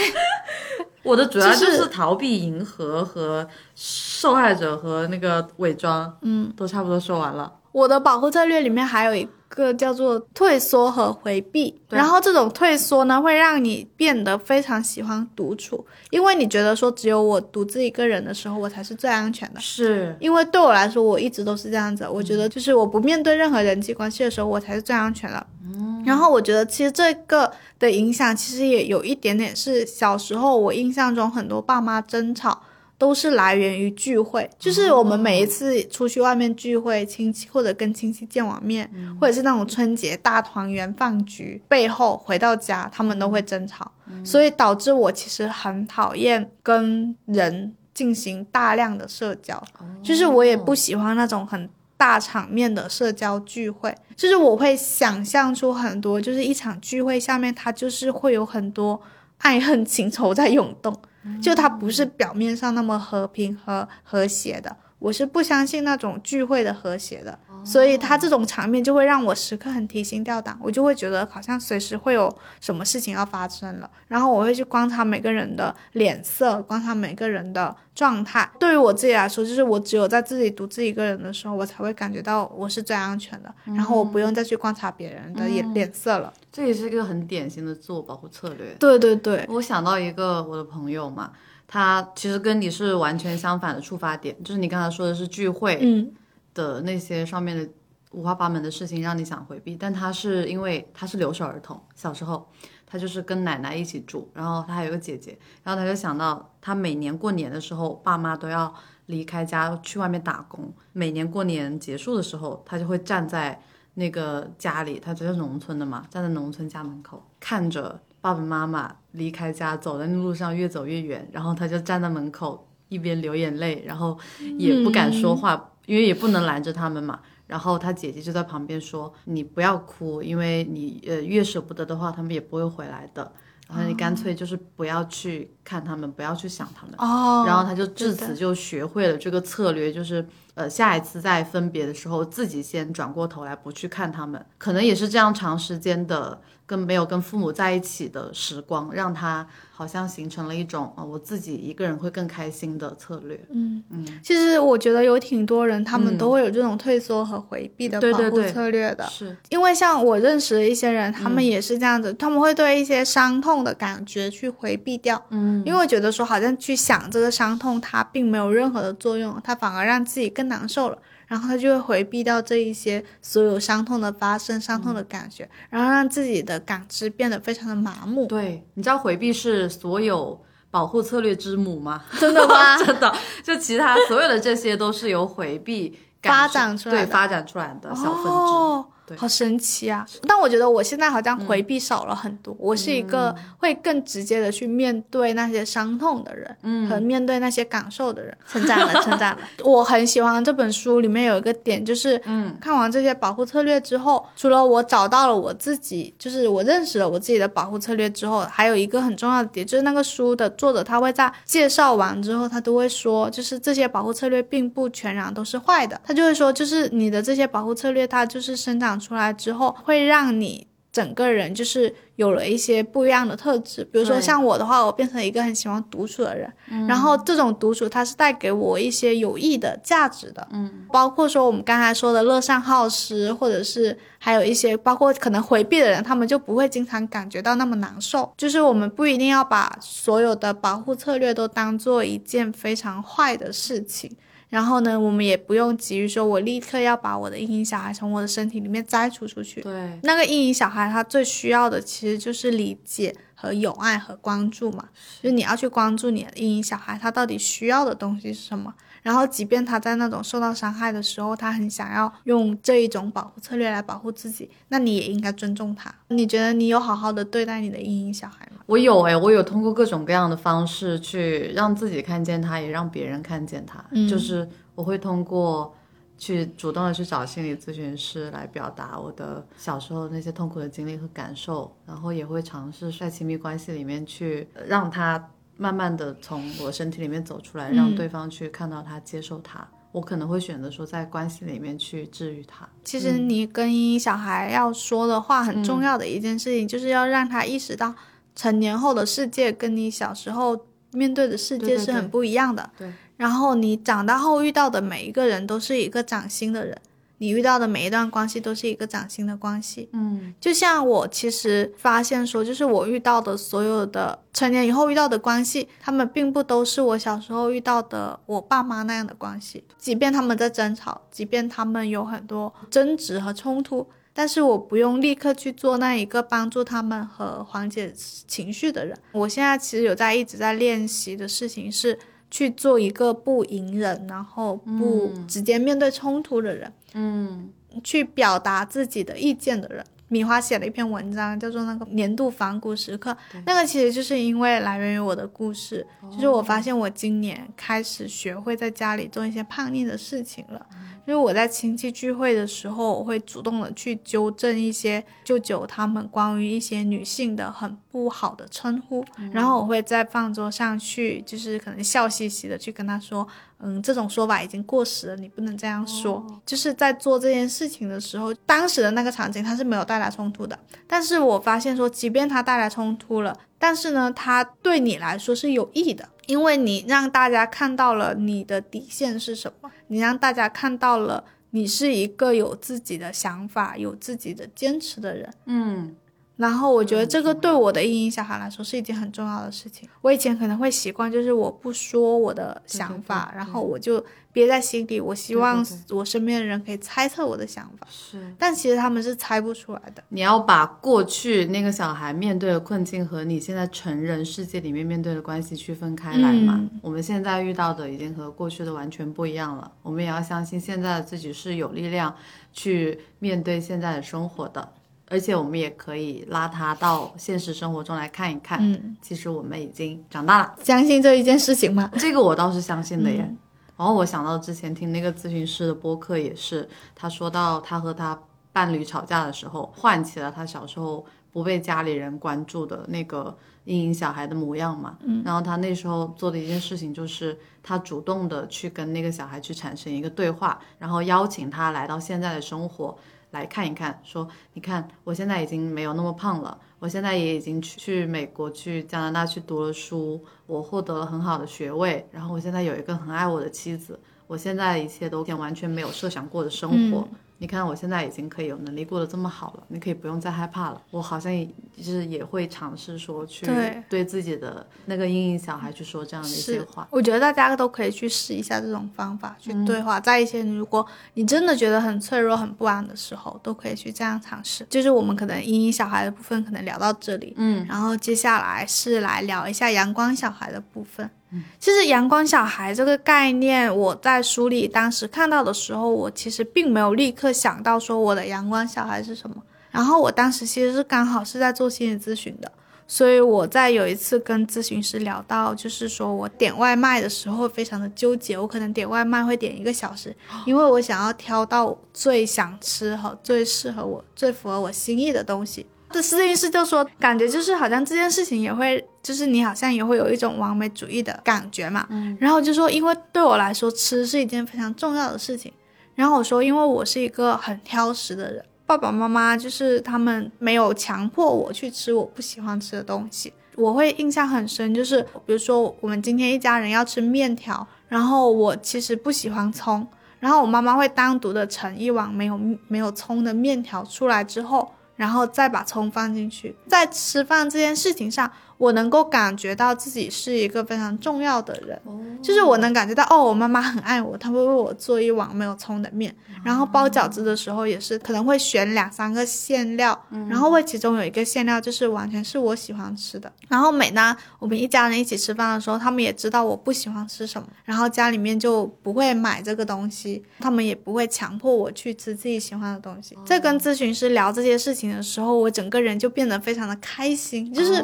我的主要就就是是逃避、迎合和受害者和那个伪装，嗯，都差不多说完了。我的保护策略里面还有一个叫做退缩和回避，然后这种退缩呢，会让你变得非常喜欢独处，因为你觉得说只有我独自一个人的时候，我才是最安全的。是，因为对我来说，我一直都是这样子。我觉得就是我不面对任何人际关系的时候，我才是最安全的。嗯然后我觉得其实这个的影响，其实也有一点点是小时候我印象中很多爸妈争吵。都是来源于聚会，就是我们每一次出去外面聚会，亲戚或者跟亲戚见完面，或者是那种春节大团圆饭局背后回到家，他们都会争吵，所以导致我其实很讨厌跟人进行大量的社交，就是我也不喜欢那种很大场面的社交聚会，就是我会想象出很多，就是一场聚会下面它就是会有很多爱恨情仇在涌动，就它不是表面上那么和平和和谐的。我是不相信那种聚会的和谐的，所以他这种场面就会让我时刻很提心吊胆，我就会觉得好像随时会有什么事情要发生了，然后我会去观察每个人的脸色，观察每个人的状态。对于我自己来说，就是我只有在自己独自一个人的时候，我才会感觉到我是最安全的，然后我不用再去观察别人的脸、脸色了。这也是一个很典型的自我保护策略。对对对，我想到一个我的朋友嘛，他其实跟你是完全相反的出发点，就是你刚才说的是聚会嗯。的那些上面的五花八门的事情让你想回避，但他是因为他是留守儿童，小时候他就是跟奶奶一起住，然后他还有个姐姐，然后他就想到他每年过年的时候，爸妈都要离开家去外面打工，每年过年结束的时候，他就会站在那个家里，他就是农村的嘛，站在农村家门口看着爸爸妈妈离开家，走在那路上越走越远，然后他就站在门口一边流眼泪，然后也不敢说话，因为也不能拦着他们嘛。然后他姐姐就在旁边说：“你不要哭，因为你呃越舍不得的话，他们也不会回来的。然后你干脆就是不要去看他们，不要去想他们。哦，然后他就至此就学会了这个策略，就是呃下一次再分别的时候，自己先转过头来不去看他们，可能也是这样长时间的跟没有跟父母在一起的时光，让他好像形成了一种呃我自己一个人会更开心的策略。嗯。嗯。其实我觉得有挺多人，他们都会有这种退缩和回避的保护对对对策略的。是，因为像我认识的一些人，他们也是这样子，他们会对一些伤痛的感觉去回避掉，嗯，因为觉得说好像去想这个伤痛，它并没有任何的作用，它反而让自己更难受了，然后他就会回避掉这一些所有伤痛的发生、伤痛的感觉，然后让自己的感知变得非常的麻木。对，你知道回避是所有保护策略之母吗？*laughs* 真的吗？真的，就其他所有的这些都是由回避发展出来的对发展出来的小分支。好神奇啊！但我觉得我现在好像回避少了很多，我是一个会更直接的去面对那些伤痛的人，嗯，和面对那些感受的人。成长了，成长了。*laughs* 我很喜欢这本书里面有一个点，就是，嗯，看完这些保护策略之后，除了我找到了我自己，就是我认识了我自己的保护策略之后，还有一个很重要的点，就是那个书的作者他会在介绍完之后，他都会说，就是这些保护策略并不全然都是坏的，他就会说，就是你的这些保护策略，它就是生长出来之后，会让你整个人就是有了一些不一样的特质。比如说像我的话，我变成一个很喜欢独处的人，然后这种独处它是带给我一些有益的价值的，嗯，包括说我们刚才说的乐善好施，或者是还有一些包括可能回避的人，他们就不会经常感觉到那么难受。就是我们不一定要把所有的保护策略都当做一件非常坏的事情。然后呢，我们也不用急于说，我立刻要把我的阴影小孩从我的身体里面摘除出去。对，那个阴影小孩他最需要的其实就是理解和友爱和关注嘛，就是你要去关注你的阴影小孩，他到底需要的东西是什么。然后，即便他在那种受到伤害的时候，他很想要用这一种保护策略来保护自己，那你也应该尊重他。你觉得你有好好的对待你的阴影小孩吗？我有哎，我有通过各种各样的方式去让自己看见他，也让别人看见他。嗯就是我会通过去主动的去找心理咨询师来表达我的小时候那些痛苦的经历和感受，然后也会尝试在亲密关系里面去呃让他慢慢的从我身体里面走出来，让嗯对方去看到他、接受他。我可能会选择说在关系里面去治愈他。其实你跟小孩要说的话，很重要的一件事情，就是要让他意识到，成年后的世界跟你小时候面对的世界是很不一样的。对。然后你长大后遇到的每一个人都是一个崭新的人，你遇到的每一段关系都是一个崭新的关系。嗯就像我其实发现说，就是我遇到的所有的成年以后遇到的关系，他们并不都是我小时候遇到的我爸妈那样的关系。即便他们在争吵，即便他们有很多争执和冲突，但是我不用立刻去做那一个帮助他们和缓解情绪的人。我现在其实有在一直在练习的事情是去做一个不隐忍，然后不直接面对冲突的人。嗯去表达自己的意见的人。米花写了一篇文章，叫做那个年度反骨时刻。那个其实就是因为来源于我的故事，就是我发现我今年开始学会在家里做一些叛逆的事情了。就是我在亲戚聚会的时候，我会主动的去纠正一些舅舅他们关于一些女性的很不好的称呼，然后我会在饭桌上去，就是可能笑嘻嘻的去跟他说，嗯，这种说法已经过时了，你不能这样说。就是在做这件事情的时候，当时的那个场景它是没有带来冲突的，但是我发现说，即便它带来冲突了，但是呢，它对你来说是有益的，因为你让大家看到了你的底线是什么，你让大家看到了你是一个有自己的想法、有自己的坚持的人。嗯然后我觉得这个对我的阴影小孩来说是一件很重要的事情。我以前可能会习惯，就是我不说我的想法，对对对然后我就憋在心里。我希望我身边的人可以猜测我的想法，是。但其实他们是猜不出来的。你要把过去那个小孩面对的困境和你现在成人世界里面面对的关系区分开来嘛。嗯我们现在遇到的已经和过去的完全不一样了，我们也要相信现在的自己是有力量去面对现在的生活的，而且我们也可以拉他到现实生活中来看一看，嗯，其实我们已经长大了，相信这一件事情吗？*laughs* 这个我倒是相信的耶。嗯然后我想到之前听那个咨询师的播客，也是他说到他和他伴侣吵架的时候，唤起了他小时候不被家里人关注的那个阴影小孩的模样嘛。嗯，然后他那时候做的一件事情就是，他主动的去跟那个小孩去产生一个对话，然后邀请他来到现在的生活。来看一看，说你看，我现在已经没有那么胖了，我现在也已经去去美国、去加拿大去读了书，我获得了很好的学位，然后我现在有一个很爱我的妻子，我现在一切都完全没有设想过的生活。你看，我现在已经可以有能力过得这么好了，你可以不用再害怕了。我好像也就是也会尝试说去对对自己的那个阴影小孩去说这样的一些是话。，我觉得大家都可以去试一下这种方法去嗯对话，在一些如果你真的觉得很脆弱、很不安的时候，都可以去这样尝试。就是我们可能阴影小孩的部分可能聊到这里，嗯，然后接下来是来聊一下阳光小孩的部分。其实阳光小孩这个概念，我在书里当时看到的时候，我其实并没有立刻想到说我的阳光小孩是什么。然后我当时其实是刚好是在做心理咨询的，所以我在有一次跟咨询师聊到，就是说我点外卖的时候非常的纠结，我可能点外卖会点一个小时，因为我想要挑到最想吃和最适合我、最符合我心意的东西。这咨询师就说，感觉就是好像这件事情也会，就是你好像也会有一种完美主义的感觉嘛。嗯。然后就说，因为对我来说，吃是一件非常重要的事情。然后我说，因为我是一个很挑食的人，爸爸妈妈就是他们没有强迫我去吃我不喜欢吃的东西。我会印象很深，就是比如说我们今天一家人要吃面条，然后我其实不喜欢葱，然后我妈妈会单独的盛一碗没有没有葱的面条出来之后，然后再把葱放进去。在吃饭这件事情上，我能够感觉到自己是一个非常重要的人，哦。就是我能感觉到哦，我妈妈很爱我，她会为我做一碗没有葱的面，然后包饺子的时候也是可能会选两三个馅料，然后会其中有一个馅料就是完全是我喜欢吃的。然后每当我们一家人一起吃饭的时候，他们也知道我不喜欢吃什么，然后家里面就不会买这个东西，他们也不会强迫我去吃自己喜欢的东西。在跟咨询师聊这些事情的时候，我整个人就变得非常的开心，就是。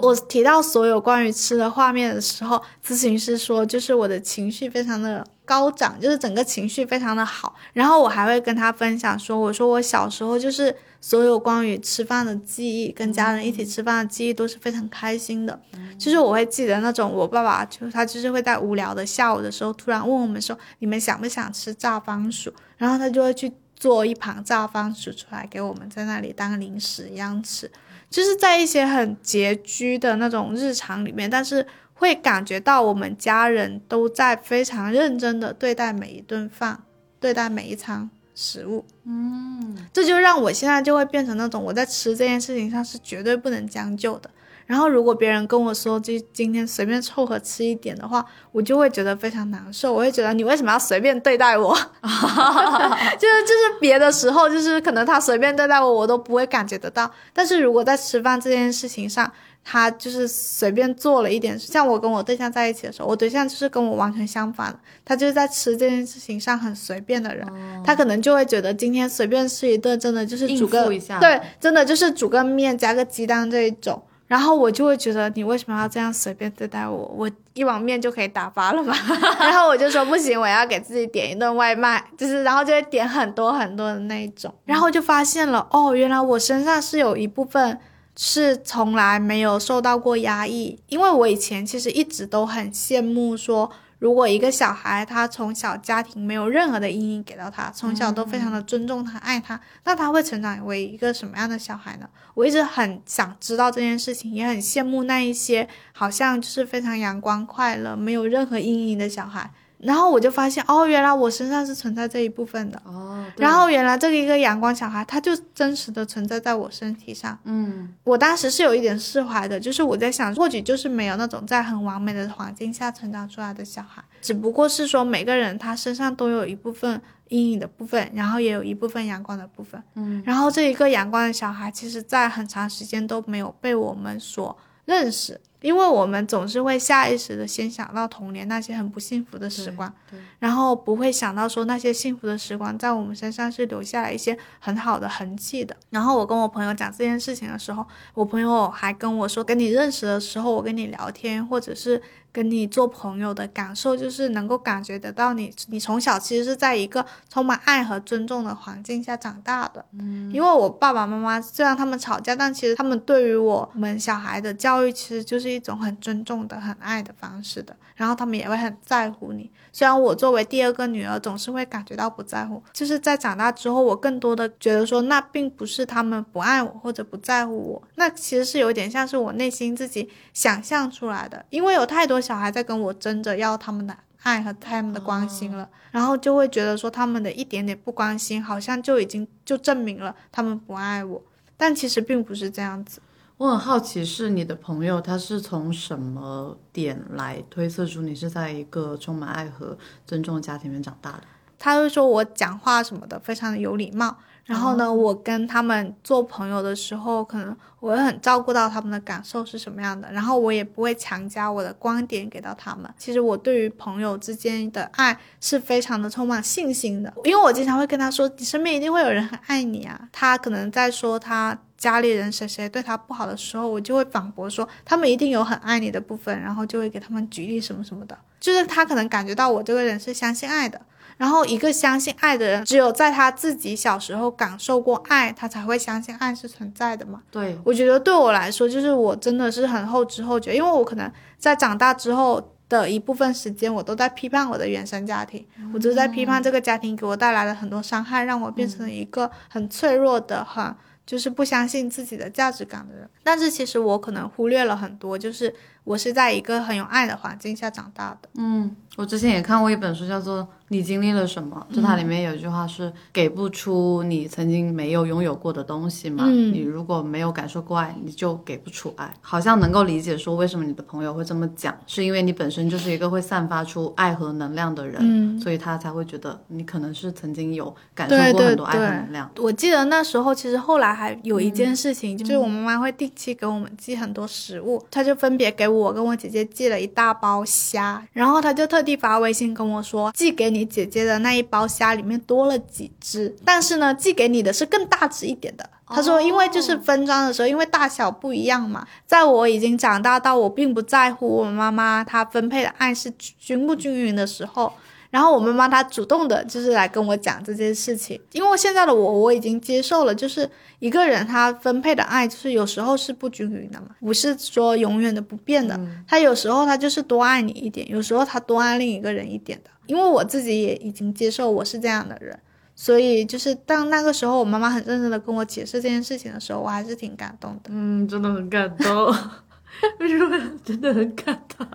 哦我提到所有关于吃的画面的时候，咨询师说，就是我的情绪非常的高涨，就是整个情绪非常的好。然后我还会跟他分享说，我说我小时候就是所有关于吃饭的记忆，跟家人一起吃饭的记忆都是非常开心的。就是我会记得那种我爸爸就他就是会在无聊的下午的时候突然问我们说，你们想不想吃炸番薯？然后他就会去做一盘炸番薯出来给我们在那里当零食一样吃。就是在一些很拮据的那种日常里面，但是会感觉到我们家人都在非常认真的对待每一顿饭，对待每一餐食物。嗯，这就让我现在就会变成那种我在吃这件事情上是绝对不能将就的。然后如果别人跟我说就今天随便凑合吃一点的话，我就会觉得非常难受。我会觉得你为什么要随便对待我？*laughs* 就是就是别的时候，就是可能他随便对待我，我都不会感觉得到。但是如果在吃饭这件事情上，他就是随便做了一点，像我跟我对象在一起的时候，我对象就是跟我完全相反的，他就是在吃这件事情上很随便的人，他可能就会觉得今天随便吃一顿，真的就是煮应个对，真的就是煮个面加个鸡蛋这一种。然后我就会觉得你为什么要这样随便对待我？我一碗面就可以打发了嘛。*laughs* 然后我就说不行，我要给自己点一顿外卖，就是然后就会点很多很多的那一种。然后就发现了，哦，原来我身上是有一部分是从来没有受到过压抑，因为我以前其实一直都很羡慕说。如果一个小孩他从小家庭没有任何的阴影给到他，从小都非常的尊重他、爱他，那他会成长为一个什么样的小孩呢？我一直很想知道这件事情，也很羡慕那一些好像就是非常阳光、快乐、没有任何阴影的小孩。然后我就发现，哦，原来我身上是存在这一部分的。哦，然后原来这个一个阳光小孩，他就真实的存在在我身体上。嗯，我当时是有一点释怀的，就是我在想，或许就是没有那种在很完美的环境下成长出来的小孩，只不过是说每个人他身上都有一部分阴影的部分，然后也有一部分阳光的部分。嗯，然后这一个阳光的小孩，其实在很长时间都没有被我们所认识。因为我们总是会下意识的先想到童年那些很不幸福的时光，然后不会想到说那些幸福的时光在我们身上是留下了一些很好的痕迹的。然后我跟我朋友讲这件事情的时候，我朋友还跟我说，跟你认识的时候，我跟你聊天，或者是跟你做朋友的感受，就是能够感觉得到你，你从小其实是在一个充满爱和尊重的环境下长大的。嗯，因为我爸爸妈妈虽然他们吵架，但其实他们对于我们小孩的教育，其实就是一种很尊重的、很爱的方式的。然后他们也会很在乎你。虽然我作为第二个女儿，总是会感觉到不在乎，就是在长大之后，我更多的觉得说，那并不是他们不爱我或者不在乎我，那其实是有点像是我内心自己想象出来的，因为有太多小孩在跟我争着要他们的爱和他们的关心了，然后就会觉得说他们的一点点不关心，好像就已经就证明了他们不爱我，但其实并不是这样子。我很好奇，是你的朋友他是从什么点来推测出你是在一个充满爱和尊重的家庭里面长大的？他会说我讲话什么的非常的有礼貌，然后呢，我跟他们做朋友的时候，可能我会很照顾到他们的感受是什么样的，然后我也不会强加我的观点给到他们。其实我对于朋友之间的爱是非常的充满信心的，因为我经常会跟他说，你身边一定会有人很爱你啊。他可能在说他家里人谁谁对他不好的时候，我就会反驳说，他们一定有很爱你的部分，然后就会给他们举例什么什么的，就是他可能感觉到我这个人是相信爱的。然后，一个相信爱的人，只有在他自己小时候感受过爱，他才会相信爱是存在的嘛。对，我觉得对我来说，就是我真的是很后知后觉，因为我可能在长大之后的一部分时间，我都在批判我的原生家庭，我就是在批判这个家庭给我带来了很多伤害，让我变成了一个很脆弱的、很就是不相信自己的价值感的人。但是其实我可能忽略了很多，就是我是在一个很有爱的环境下长大的。嗯，我之前也看过一本书，叫做《你经历了什么》，就它里面有一句话是：给不出你曾经没有拥有过的东西嘛。嗯你如果没有感受过爱，你就给不出爱。好像能够理解说为什么你的朋友会这么讲，是因为你本身就是一个会散发出爱和能量的人，嗯所以他才会觉得你可能是曾经有感受过很多爱和对能量。我记得那时候，其实后来还有一嗯件事情，就是我妈妈会定期给我们寄很多食物，她就分别给我跟我姐姐寄了一大包虾，然后她就特地发微信跟我说，寄给你姐姐的那一包虾里面多了几只，但是呢，寄给你的是更大只一点的。他说，因为就是分装的时候，因为大小不一样嘛，在我已经长大到我并不在乎我妈妈她分配的爱是均不均匀的时候，然后我妈妈她主动的就是来跟我讲这件事情，因为现在的我我已经接受了，就是一个人他分配的爱就是有时候是不均匀的嘛，不是说永远的不变的，他有时候他就是多爱你一点，有时候他多爱另一个人一点的。因为我自己也已经接受我是这样的人，所以就是当那个时候我妈妈很认真的跟我解释这件事情的时候，我还是挺感动的。嗯，真的很感动。*laughs* 为什么真的很感动？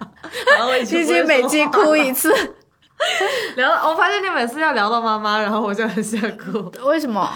然 *laughs* 后我已毕竟每季哭一次，*laughs* 聊到，我发现你每次要聊到妈妈，然后我就很想哭。为什么？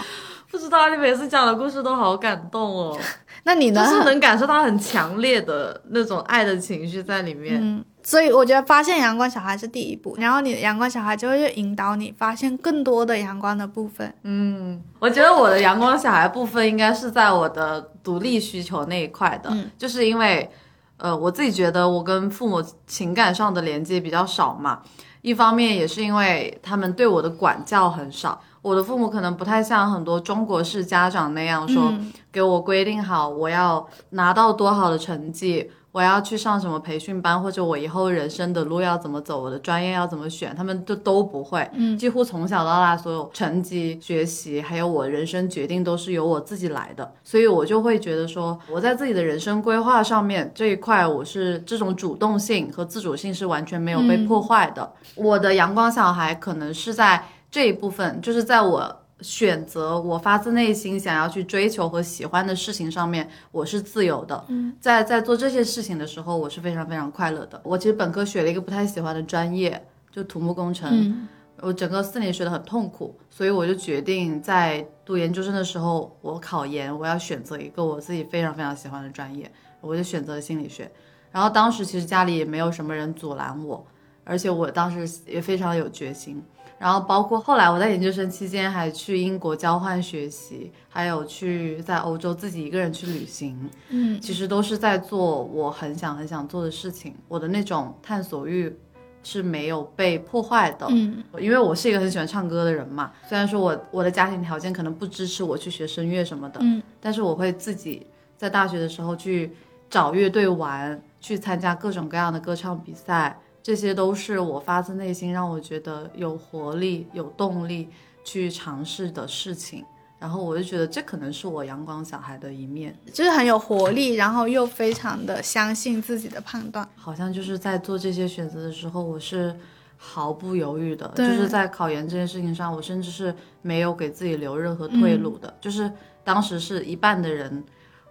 不知道你每次讲的故事都好感动哦，*laughs* 那你呢？就是能感受到很强烈的那种爱的情绪在里面。嗯，所以我觉得发现阳光小孩是第一步，然后你的阳光小孩就会引导你发现更多的阳光的部分。嗯，我觉得我的阳光小孩部分应该是在我的独立需求那一块的，嗯就是因为，呃，我自己觉得我跟父母情感上的连接比较少嘛，一方面也是因为他们对我的管教很少。我的父母可能不太像很多中国式家长那样说，嗯给我规定好我要拿到多好的成绩，我要去上什么培训班，或者我以后人生的路要怎么走，我的专业要怎么选，他们就都不会。嗯几乎从小到大，所有成绩、学习，还有我人生决定都是由我自己来的，所以我就会觉得说，我在自己的人生规划上面这一块，我是这种主动性和自主性是完全没有被破坏的。我的阳光小孩可能是在这一部分，就是在我。选择我发自内心想要去追求和喜欢的事情上面，我是自由的。嗯，在在做这些事情的时候，我是非常非常快乐的。我其实本科学了一个不太喜欢的专业，就土木工程。嗯我整个四年学得很痛苦，所以我就决定在读研究生的时候，我考研，我要选择一个我自己非常非常喜欢的专业，我就选择了心理学。然后当时其实家里也没有什么人阻拦我，而且我当时也非常有决心。然后包括后来我在研究生期间还去英国交换学习，还有去在欧洲自己一个人去旅行，嗯其实都是在做我很想很想做的事情。我的那种探索欲是没有被破坏的，嗯因为我是一个很喜欢唱歌的人嘛。虽然说我我的家庭条件可能不支持我去学声乐什么的，嗯但是我会自己在大学的时候去找乐队玩，去参加各种各样的歌唱比赛，这些都是我发自内心让我觉得有活力、有动力去尝试的事情。然后我就觉得这可能是我阳光小孩的一面，就是很有活力，然后又非常的相信自己的判断。好像就是在做这些选择的时候，我是毫不犹豫的，就是在考研这件事情上，我甚至是没有给自己留任何退路的。就是当时是一半的人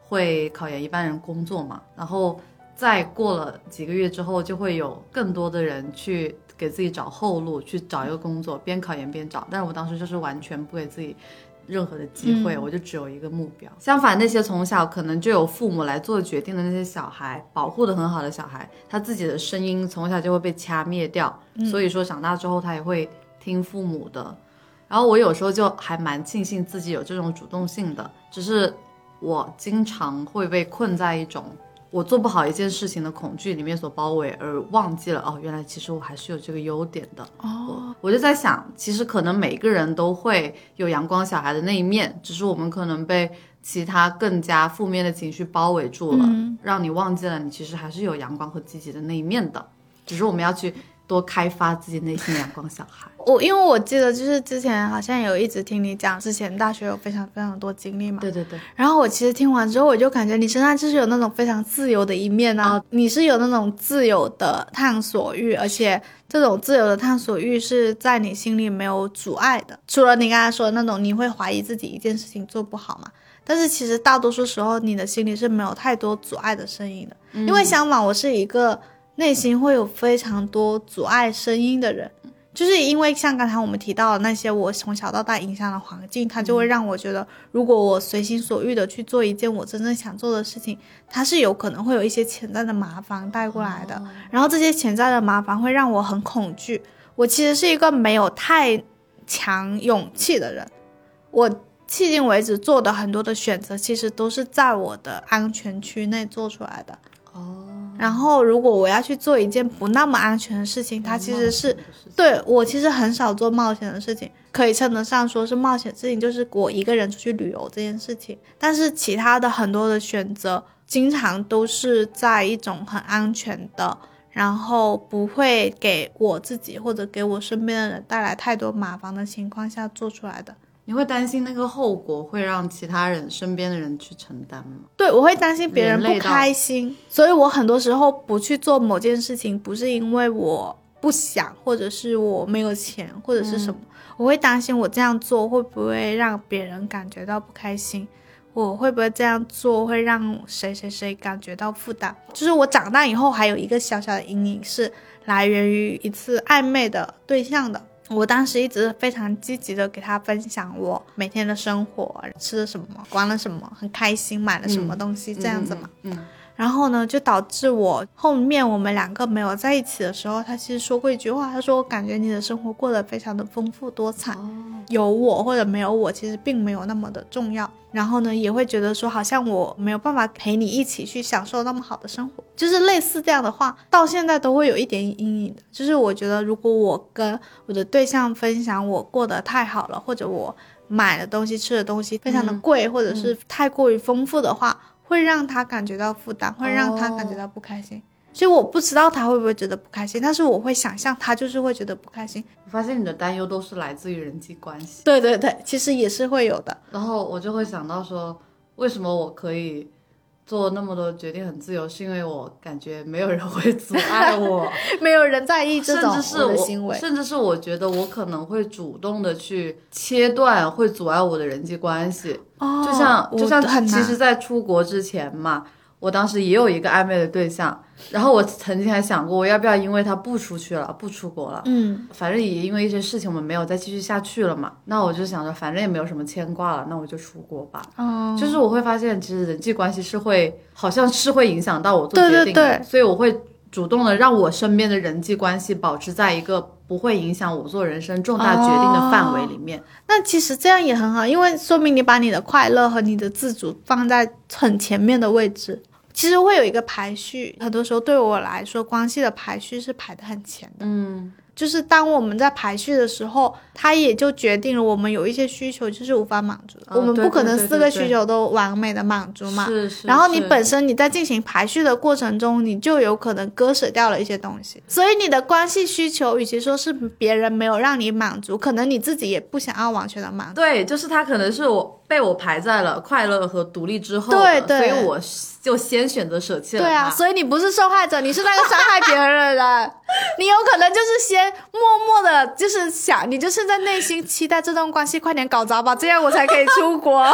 会考研，一半人工作嘛，然后再过了几个月之后，就会有更多的人去给自己找后路，去找一个工作，边考研边找。但是我当时就是完全不给自己。任何的机会，嗯我就只有一个目标。相反，那些从小可能就有父母来做决定的那些小孩，保护的很好的小孩，他自己的声音从小就会被掐灭掉，所以说长大之后他也会听父母的。然后我有时候就还蛮庆幸自己有这种主动性的，只是我经常会被困在一种我做不好一件事情的恐惧里面所包围，而忘记了哦，原来其实我还是有这个优点的。哦，我就在想，其实可能每个人都会有阳光小孩的那一面，只是我们可能被其他更加负面的情绪包围住了，嗯。让你忘记了你其实还是有阳光和积极的那一面的，只是我们要去多开发自己内心阳光小孩。*laughs* 我因为我记得就是之前好像有一直听你讲，之前大学有非常非常多经历嘛。对对对，然后我其实听完之后，我就感觉你身上就是有那种非常自由的一面啊，你是有那种自由的探索欲，而且这种自由的探索欲是在你心里没有阻碍的。除了你刚才说的那种，你会怀疑自己一件事情做不好嘛？但是其实大多数时候你的心里是没有太多阻碍的声音的，因为相反，我是一个内心会有非常多阻碍声音的人。就是因为像刚才我们提到的那些我从小到大影响的环境，它就会让我觉得，如果我随心所欲的去做一件我真正想做的事情，它是有可能会有一些潜在的麻烦带过来的。然后这些潜在的麻烦会让我很恐惧。我其实是一个没有太强勇气的人，我迄今为止做的很多的选择，其实都是在我的安全区内做出来的。哦，然后，如果我要去做一件不那么安全的事情，它其实是对我其实很少做冒险的事情，可以称得上说是冒险事情，就是我一个人出去旅游这件事情。但是其他的很多的选择，经常都是在一种很安全的，然后不会给我自己或者给我身边的人带来太多麻烦的情况下做出来的。你会担心那个后果会让其他人身边的人去承担吗？对，我会担心别人不开心，所以我很多时候不去做某件事情，不是因为我不想，或者是我没有钱，或者是什么，我会担心我这样做会不会让别人感觉到不开心，我会不会这样做会让谁谁谁感觉到负担。就是我长大以后还有一个小小的阴影是来源于一次暧昧的对象的。我当时一直非常积极的给他分享我每天的生活，吃了什么，玩了什么，很开心，买了什么东西，这样子嘛。嗯，然后呢，就导致我后面我们两个没有在一起的时候，他其实说过一句话，他说我感觉你的生活过得非常的丰富多彩，有我或者没有我，其实并没有那么的重要。然后呢，也会觉得说好像我没有办法陪你一起去享受那么好的生活，就是类似这样的话，到现在都会有一点阴影的。就是我觉得，如果我跟我的对象分享我过得太好了，或者我买的东西、吃的东西非常的贵，或者是太过于丰富的话，会让他感觉到负担，会让他感觉到不开心。所以我不知道他会不会觉得不开心，但是我会想象他就是会觉得不开心。我发现你的担忧都是来自于人际关系，对对对，其实也是会有的。然后我就会想到说，为什么我可以做那么多决定很自由，是因为我感觉没有人会阻碍 *laughs* 我，没有人在意这甚种我的至是我行为。甚至是我觉得我可能会主动的去切断会阻碍我的人际关系，哦就像就像其实，在出国之前嘛，我当时也有一个暧昧的对象，然后我曾经还想过，我要不要因为他不出去了，不出国了，嗯，反正也因为一些事情我们没有再继续下去了嘛，那我就想着反正也没有什么牵挂了，那我就出国吧。哦，就是我会发现，其实人际关系是会，好像是会影响到我做对对决定的，对所以我会主动的让我身边的人际关系保持在一个不会影响我做人生重大决定的范围里面。那其实这样也很好，因为说明你把你的快乐和你的自主放在很前面的位置。其实会有一个排序，很多时候对我来说，关系的排序是排得很前的。嗯，就是当我们在排序的时候，它也就决定了我们有一些需求就是无法满足的。哦我们不可能四个需求都完美的满足嘛。是是。然后你本身你在进行排序的过程中，你就有可能割舍掉了一些东西，所以你的关系需求，与其说是别人没有让你满足，可能你自己也不想要完全的满足。对，就是他可能是我被我排在了快乐和独立之后的，对对所以我就先选择舍弃了对啊，所以你不是受害者，你是那个伤害别人的人。*laughs* 你有可能就是先默默的，就是想，你就是在内心期待这段关系快点搞砸吧，这样我才可以出国。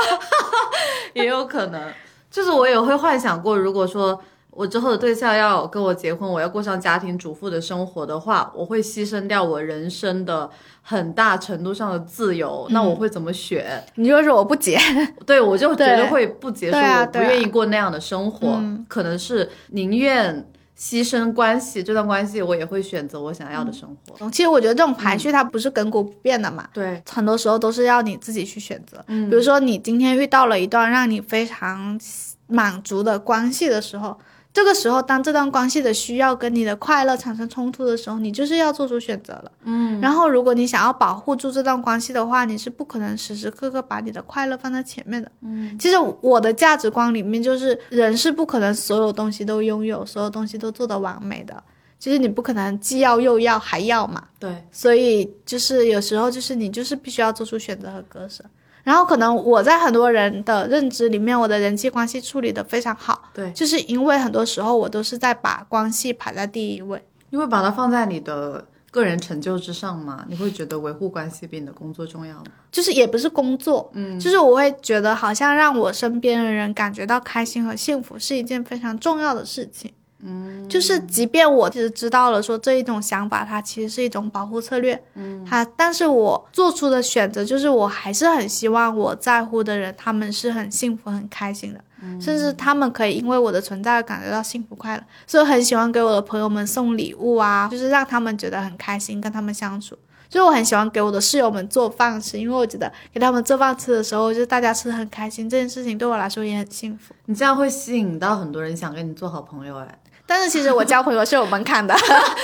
*laughs* 也有可能，就是我也会幻想过，如果说我之后的对象要跟我结婚，我要过上家庭主妇的生活的话，我会牺牲掉我人生的很大程度上的自由。那我会怎么选？你就说我不结，*laughs* 对我就绝对对会不结束，我不愿意过那样的生活，嗯可能是宁愿牺牲关系，这段关系我也会选择我想要的生活。其实我觉得这种排序它不是亘古不变的嘛。对，很多时候都是要你自己去选择。嗯比如说你今天遇到了一段让你非常满足的关系的时候，这个时候当这段关系的需要跟你的快乐产生冲突的时候，你就是要做出选择了。嗯，然后如果你想要保护住这段关系的话，你是不可能时时刻刻把你的快乐放在前面的。嗯，其实我的价值观里面就是人是不可能所有东西都拥有，所有东西都做得完美的。其实你不可能既要又要还要嘛。对，所以就是有时候就是你就是必须要做出选择和割舍。然后可能我在很多人的认知里面，我的人际关系处理的非常好，对，就是因为很多时候我都是在把关系排在第一位。因为把它放在你的个人成就之上嘛，你会觉得维护关系比你的工作重要吗？就是也不是工作，嗯，就是我会觉得好像让我身边的人感觉到开心和幸福是一件非常重要的事情。嗯，就是即便我其实知道了说这一种想法，它其实是一种保护策略，嗯，它，但是我做出的选择就是我还是很希望我在乎的人他们是很幸福很开心的，嗯甚至他们可以因为我的存在而感觉到幸福快乐，所以我很喜欢给我的朋友们送礼物啊，就是让他们觉得很开心，跟他们相处。所以我很喜欢给我的室友们做饭吃，因为我觉得给他们做饭吃的时候，就是大家吃的很开心，这件事情对我来说也很幸福。你这样会吸引到很多人想跟你做好朋友哎。但是其实我交朋友是有门槛的，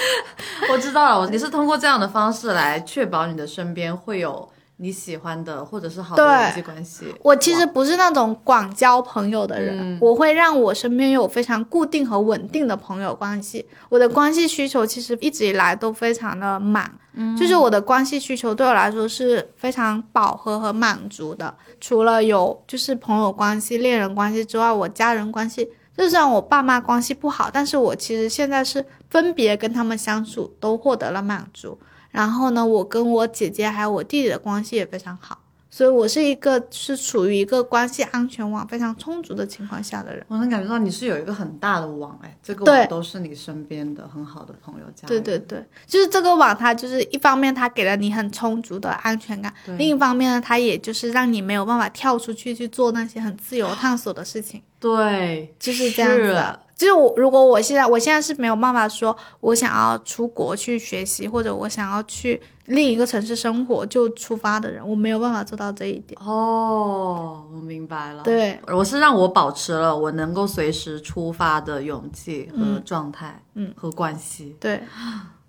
*laughs* 我知道了，你是通过这样的方式来确保你的身边会有你喜欢的或者是好的人际关系。我其实不是那种广交朋友的人，我会让我身边有非常固定和稳定的朋友关系。我的关系需求其实一直以来都非常的满，就是我的关系需求对我来说是非常饱和和满足的。除了有就是朋友关系、恋人关系之外，我家人关系。就算我爸妈关系不好，但是我其实现在是分别跟他们相处都获得了满足。然后呢，我跟我姐姐还有我弟弟的关系也非常好。所以，我是一个是处于一个关系安全网非常充足的情况下的人。我能感觉到你是有一个很大的网，哎，这个网都是你身边的很好的朋友家。对对对，就是这个网，它就是一方面它给了你很充足的安全感，另一方面呢，它也就是让你没有办法跳出去去做那些很自由探索的事情。对，就是这样子。就是我，如果我现在，我现在是没有办法说，我想要出国去学习，或者我想要去另一个城市生活就出发的人，我没有办法做到这一点。哦，我明白了。对，我是让我保持了我能够随时出发的勇气和状态，嗯，和关系。对，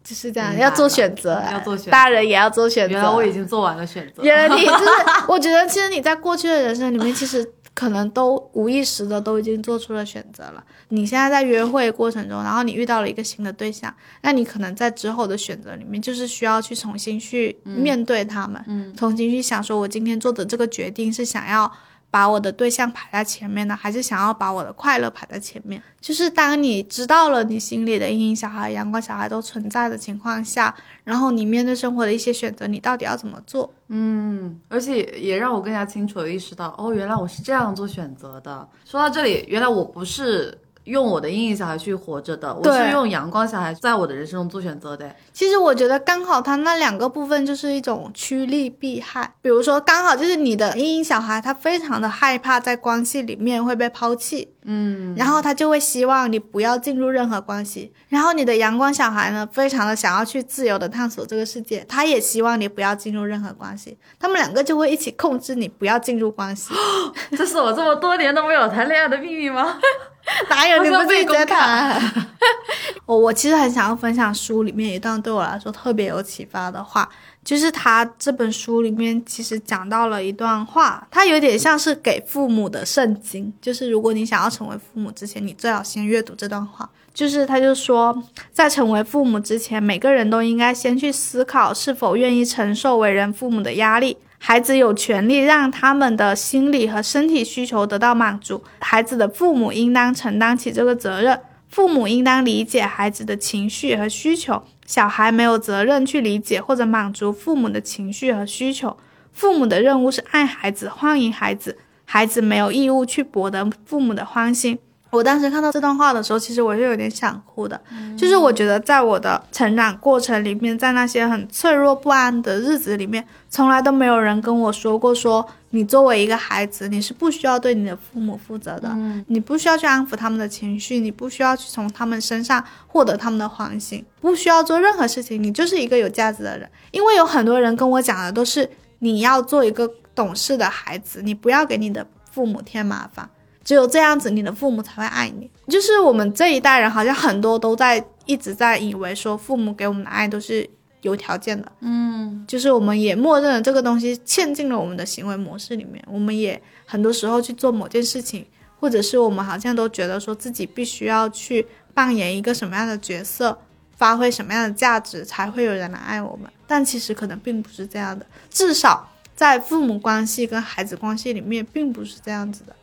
就是这样，要做选择，要做选择，大人也要做选择。原来我已经做完了选择。原来你 *laughs* 就是，我觉得其实你在过去的人生里面，其实。可能都无意识的都已经做出了选择了。你现在在约会过程中，然后你遇到了一个新的对象，那你可能在之后的选择里面，就是需要去重新去面对他们，嗯，重新去想说，我今天做的这个决定是想要。把我的对象排在前面呢，还是想要把我的快乐排在前面？就是当你知道了你心里的阴影小孩、阳光小孩都存在的情况下，然后你面对生活的一些选择，你到底要怎么做？嗯，而且也让我更加清楚的意识到，哦，原来我是这样做选择的。说到这里，原来我不是。用我的阴影小孩去活着的，我是用阳光小孩在我的人生中做选择的。其实我觉得刚好他那两个部分就是一种趋利避害。比如说，刚好就是你的阴影小孩，他非常的害怕在关系里面会被抛弃，嗯，然后他就会希望你不要进入任何关系。然后你的阳光小孩呢，非常的想要去自由的探索这个世界，他也希望你不要进入任何关系。他们两个就会一起控制你不要进入关系。*gasps* 这是我这么多年都没有谈恋爱的秘密吗？*laughs* 哪有你们自己在谈？*laughs* 我我其实很想要分享书里面一段对我来说特别有启发的话，就是他这本书里面其实讲到了一段话，它有点像是给父母的圣经。就是如果你想要成为父母之前，你最好先阅读这段话。就是他就说，在成为父母之前，每个人都应该先去思考是否愿意承受为人父母的压力。孩子有权利让他们的心理和身体需求得到满足，孩子的父母应当承担起这个责任。父母应当理解孩子的情绪和需求，小孩没有责任去理解或者满足父母的情绪和需求。父母的任务是爱孩子、欢迎孩子，孩子没有义务去博得父母的欢心。我当时看到这段话的时候，其实我是有点想哭的。就是我觉得，在我的成长过程里面，在那些很脆弱不安的日子里面，从来都没有人跟我说过，说你作为一个孩子，你是不需要对你的父母负责的，你不需要去安抚他们的情绪，你不需要去从他们身上获得他们的欢心，不需要做任何事情，你就是一个有价值的人。因为有很多人跟我讲的都是，你要做一个懂事的孩子，你不要给你的父母添麻烦。只有这样子，你的父母才会爱你。就是我们这一代人，好像很多都在一直在以为说，父母给我们的爱都是有条件的。嗯，就是我们也默认了这个东西嵌进了我们的行为模式里面。我们也很多时候去做某件事情，或者是我们好像都觉得说自己必须要去扮演一个什么样的角色，发挥什么样的价值，才会有人来爱我们。但其实可能并不是这样的，至少在父母关系跟孩子关系里面，并不是这样子的。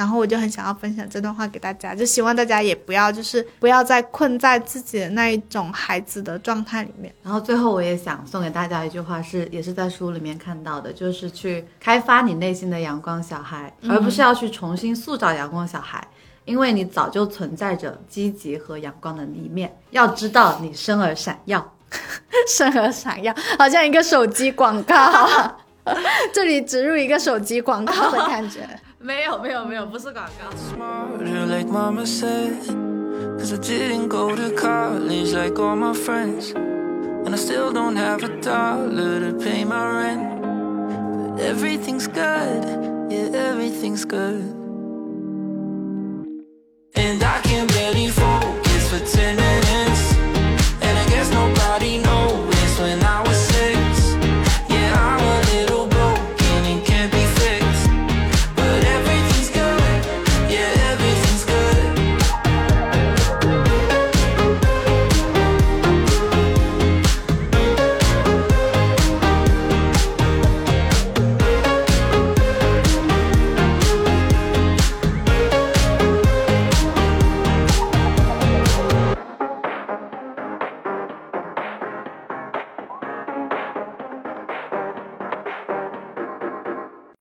然后我就很想要分享这段话给大家，就希望大家也不要就是不要再困在自己的那一种孩子的状态里面。然后最后我也想送给大家一句话是，也是在书里面看到的，就是去开发你内心的阳光小孩，而不是要去重新塑造阳光小孩。因为你早就存在着积极和阳光的一面，要知道你生而闪耀，*laughs* 生而闪耀，好像一个手机广告，*laughs* 这里植入一个手机广告的感觉。没有没有没有，不是广告。Cause I didn't go to college like all my friends. And I still don't have a dollar to pay my rent. But everything's good, yeah, everything's good. And I can barely focus for 10 minutes.